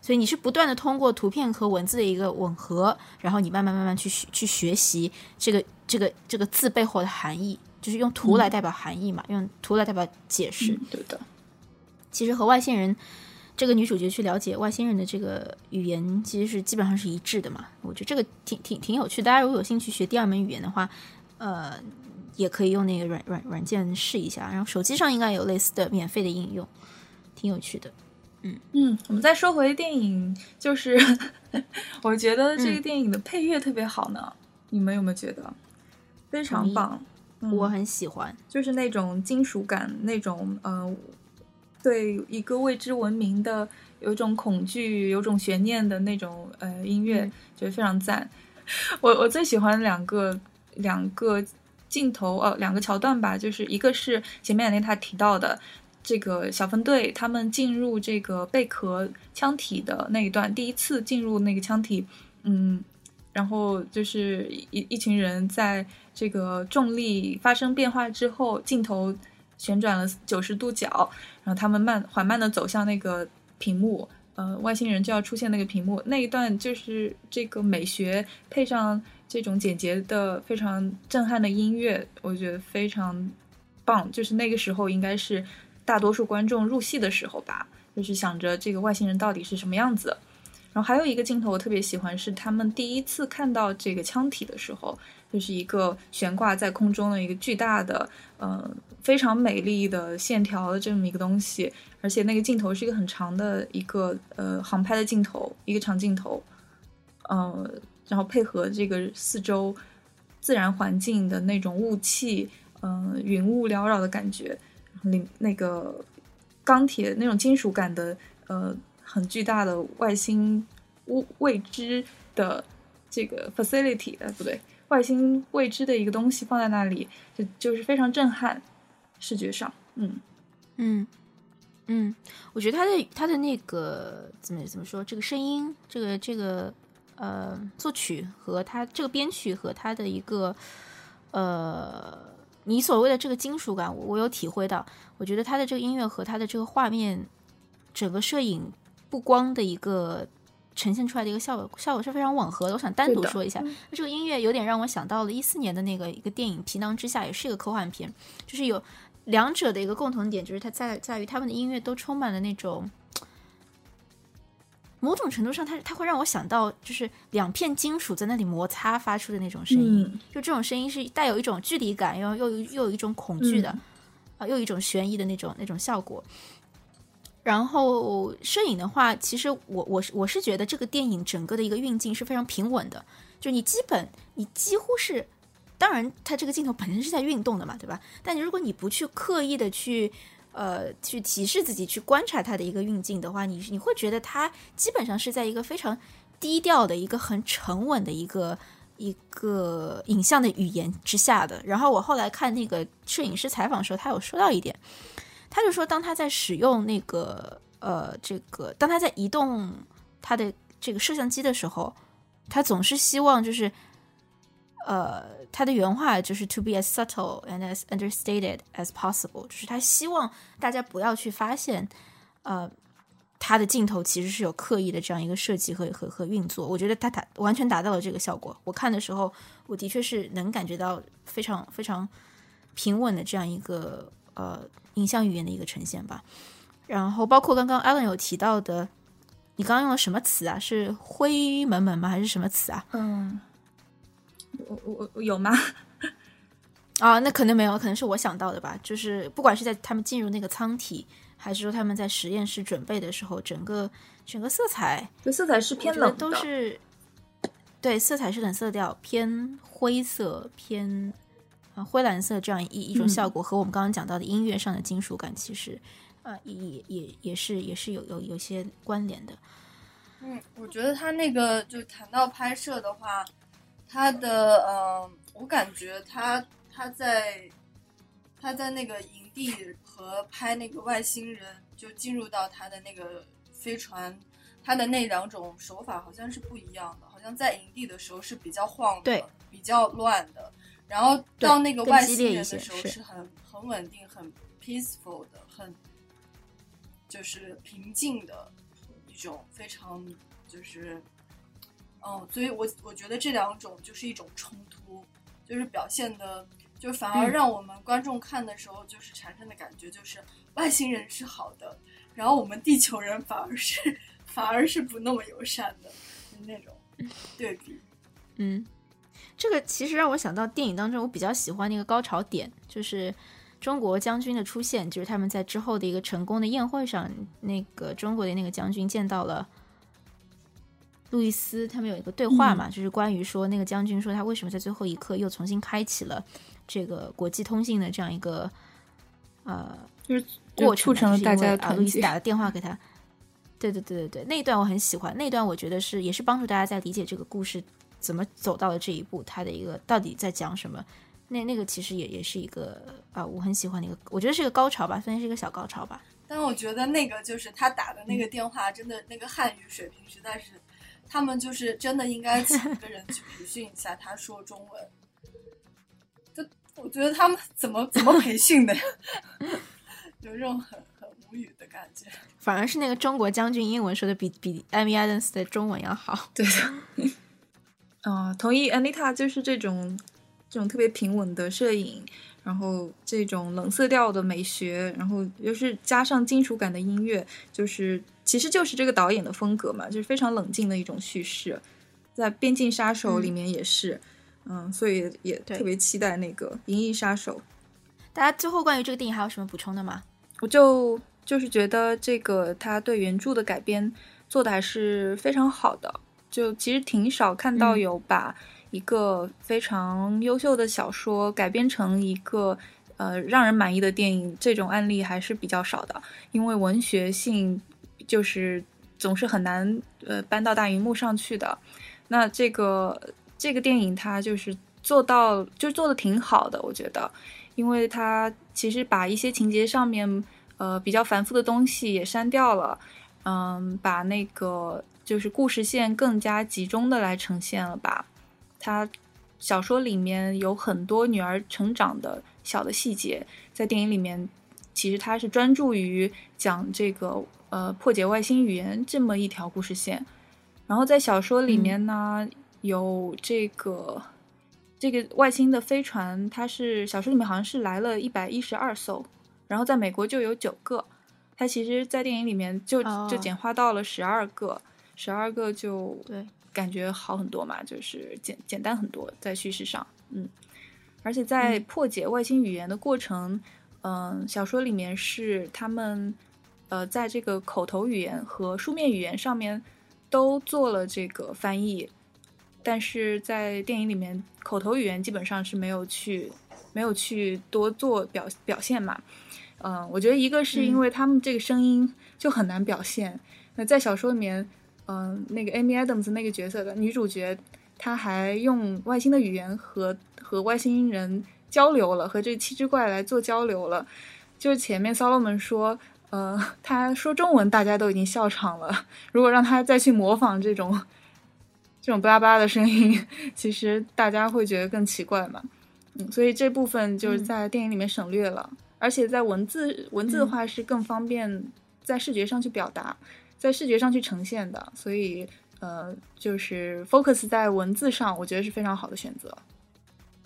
所以你是不断的通过图片和文字的一个吻合，然后你慢慢慢慢去去学习这个这个这个字背后的含义，就是用图来代表含义嘛，用图来代表解释。对的，其实和外星人这个女主角去了解外星人的这个语言，其实是基本上是一致的嘛。我觉得这个挺挺挺有趣，大家如果有兴趣学第二门语言的话，呃。也可以用那个软软软件试一下，然后手机上应该有类似的免费的应用，挺有趣的。嗯嗯，我们再说回电影，就是我觉得这个电影的配乐特别好呢，你们有没有觉得非常棒？我很喜欢，就是那种金属感，那种呃，对一个未知文明的有种恐惧、有种悬念的那种呃音乐，觉得非常赞。我我最喜欢两个两个。镜头哦，两个桥段吧，就是一个是前面两天他提到的这个小分队，他们进入这个贝壳腔体的那一段，第一次进入那个腔体，嗯，然后就是一一群人在这个重力发生变化之后，镜头旋转了九十度角，然后他们慢缓慢的走向那个屏幕，呃，外星人就要出现那个屏幕，那一段就是这个美学配上。这种简洁的、非常震撼的音乐，我觉得非常棒。就是那个时候，应该是大多数观众入戏的时候吧，就是想着这个外星人到底是什么样子。然后还有一个镜头我特别喜欢，是他们第一次看到这个腔体的时候，就是一个悬挂在空中的一个巨大的、呃非常美丽的线条的这么一个东西，而且那个镜头是一个很长的一个呃航拍的镜头，一个长镜头，呃。然后配合这个四周自然环境的那种雾气，嗯，云雾缭绕的感觉，里那个钢铁那种金属感的，呃，很巨大的外星物未知的这个 facility，呃，不对，外星未知的一个东西放在那里，就就是非常震撼，视觉上，嗯嗯嗯，我觉得他的他的那个怎么怎么说，这个声音，这个这个。呃，作曲和他这个编曲和他的一个呃，你所谓的这个金属感，我有体会到。我觉得他的这个音乐和他的这个画面，整个摄影布光的一个呈现出来的一个效果，效果是非常吻合的。我想单独说一下，这个音乐有点让我想到了一四年的那个一个电影《皮囊之下》，也是一个科幻片，就是有两者的一个共同点，就是它在在于他们的音乐都充满了那种。某种程度上，它它会让我想到，就是两片金属在那里摩擦发出的那种声音，就这种声音是带有一种距离感，又又又有一种恐惧的，啊，又一种悬疑的那种那种效果。然后摄影的话，其实我我是我是觉得这个电影整个的一个运镜是非常平稳的，就你基本你几乎是，当然它这个镜头本身是在运动的嘛，对吧？但如果你不去刻意的去。呃，去提示自己去观察它的一个运镜的话，你你会觉得它基本上是在一个非常低调的一个很沉稳的一个一个影像的语言之下的。然后我后来看那个摄影师采访的时候，他有说到一点，他就说当他在使用那个呃这个，当他在移动他的这个摄像机的时候，他总是希望就是呃。他的原话就是 "to be as subtle and as understated as possible"，就是他希望大家不要去发现，呃，他的镜头其实是有刻意的这样一个设计和和和运作。我觉得他达完全达到了这个效果。我看的时候，我的确是能感觉到非常非常平稳的这样一个呃影像语言的一个呈现吧。然后包括刚刚 Alan 有提到的，你刚刚用了什么词啊？是灰蒙蒙吗？还是什么词啊？嗯。我我我有吗？啊，那可能没有，可能是我想到的吧。就是不管是在他们进入那个舱体，还是说他们在实验室准备的时候，整个整个色彩，对，色彩是偏冷的，都是对，色彩是冷色调，偏灰色，偏啊灰蓝色这样一一种效果，和我们刚刚讲到的音乐上的金属感，其实啊也也也是也是有有有些关联的。嗯，我觉得他那个就谈到拍摄的话。他的嗯，我感觉他他在他在那个营地和拍那个外星人，就进入到他的那个飞船他的那两种手法好像是不一样的，好像在营地的时候是比较晃的，比较乱的，然后到那个外星人的时候是很很稳定、很 peaceful 的，很就是平静的一种非常就是，嗯，所以我我觉得这两种就是一种冲突，就是表现的，就反而让我们观众看的时候就是产生的感觉就是外星人是好的，然后我们地球人反而是。反而是不那么友善的那种对比，嗯，这个其实让我想到电影当中我比较喜欢那个高潮点，就是中国将军的出现，就是他们在之后的一个成功的宴会上，那个中国的那个将军见到了路易斯，他们有一个对话嘛，就是关于说那个将军说他为什么在最后一刻又重新开启了这个国际通信的这样一个呃，就是过促成了大家啊，路易斯打了电话给他。对对对对对，那一段我很喜欢，那一段我觉得是也是帮助大家在理解这个故事怎么走到了这一步，他的一个到底在讲什么。那那个其实也也是一个啊，我很喜欢的一个，我觉得是一个高潮吧，算是一个小高潮吧。但我觉得那个就是他打的那个电话，真的那个汉语水平实在是，他们就是真的应该请一个人去培训一下他说中文。就我觉得他们怎么怎么培训的呀？有这种很很。无语的感觉，反而是那个中国将军英文说的比比艾米艾登斯的中文要好。对的，啊，同意，Anita 就是这种这种特别平稳的摄影，然后这种冷色调的美学，然后又是加上金属感的音乐，就是其实就是这个导演的风格嘛，就是非常冷静的一种叙事。在《边境杀手》里面也是，嗯，所以也特别期待那个《银翼杀手》。大家最后关于这个电影还有什么补充的吗？我就。就是觉得这个他对原著的改编做的还是非常好的，就其实挺少看到有把一个非常优秀的小说改编成一个呃让人满意的电影，这种案例还是比较少的。因为文学性就是总是很难呃搬到大荧幕上去的。那这个这个电影它就是做到就做的挺好的，我觉得，因为它其实把一些情节上面。呃，比较繁复的东西也删掉了，嗯，把那个就是故事线更加集中的来呈现了吧。他小说里面有很多女儿成长的小的细节，在电影里面其实它是专注于讲这个呃破解外星语言这么一条故事线。然后在小说里面呢，有这个这个外星的飞船，它是小说里面好像是来了一百一十二艘。然后在美国就有九个，它其实，在电影里面就就简化到了十二个，十二个就对，感觉好很多嘛，就是简简单很多在叙事上，嗯，而且在破解外星语言的过程，嗯，小说里面是他们呃在这个口头语言和书面语言上面都做了这个翻译，但是在电影里面口头语言基本上是没有去没有去多做表表现嘛。嗯，我觉得一个是因为他们这个声音就很难表现。那在小说里面，嗯，那个 Amy Adams 那个角色的女主角，她还用外星的语言和和外星人交流了，和这七只怪来做交流了。就是前面 Solomon 说，呃，他说中文大家都已经笑场了，如果让他再去模仿这种这种巴拉巴拉的声音，其实大家会觉得更奇怪嘛。嗯，所以这部分就是在电影里面省略了。而且在文字文字的话是更方便在视觉上去表达，在视觉上去呈现的，所以呃，就是 focus 在文字上，我觉得是非常好的选择。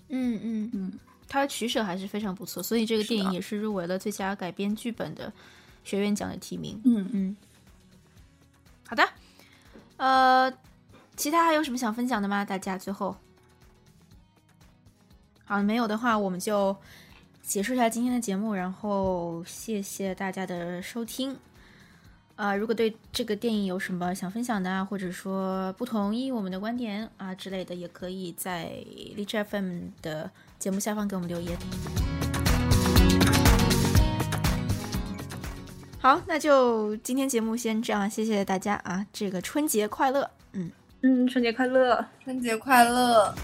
嗯嗯嗯，它的取舍还是非常不错，所以这个电影也是入围了最佳改编剧本的学院奖的提名。嗯嗯，好的，呃，其他还有什么想分享的吗？大家最后，好，没有的话，我们就。结束一下今天的节目，然后谢谢大家的收听。啊，如果对这个电影有什么想分享的啊，或者说不同意我们的观点啊之类的，也可以在荔枝 FM 的节目下方给我们留言。好，那就今天节目先这样，谢谢大家啊！这个春节快乐，嗯嗯，春节快乐，春节快乐。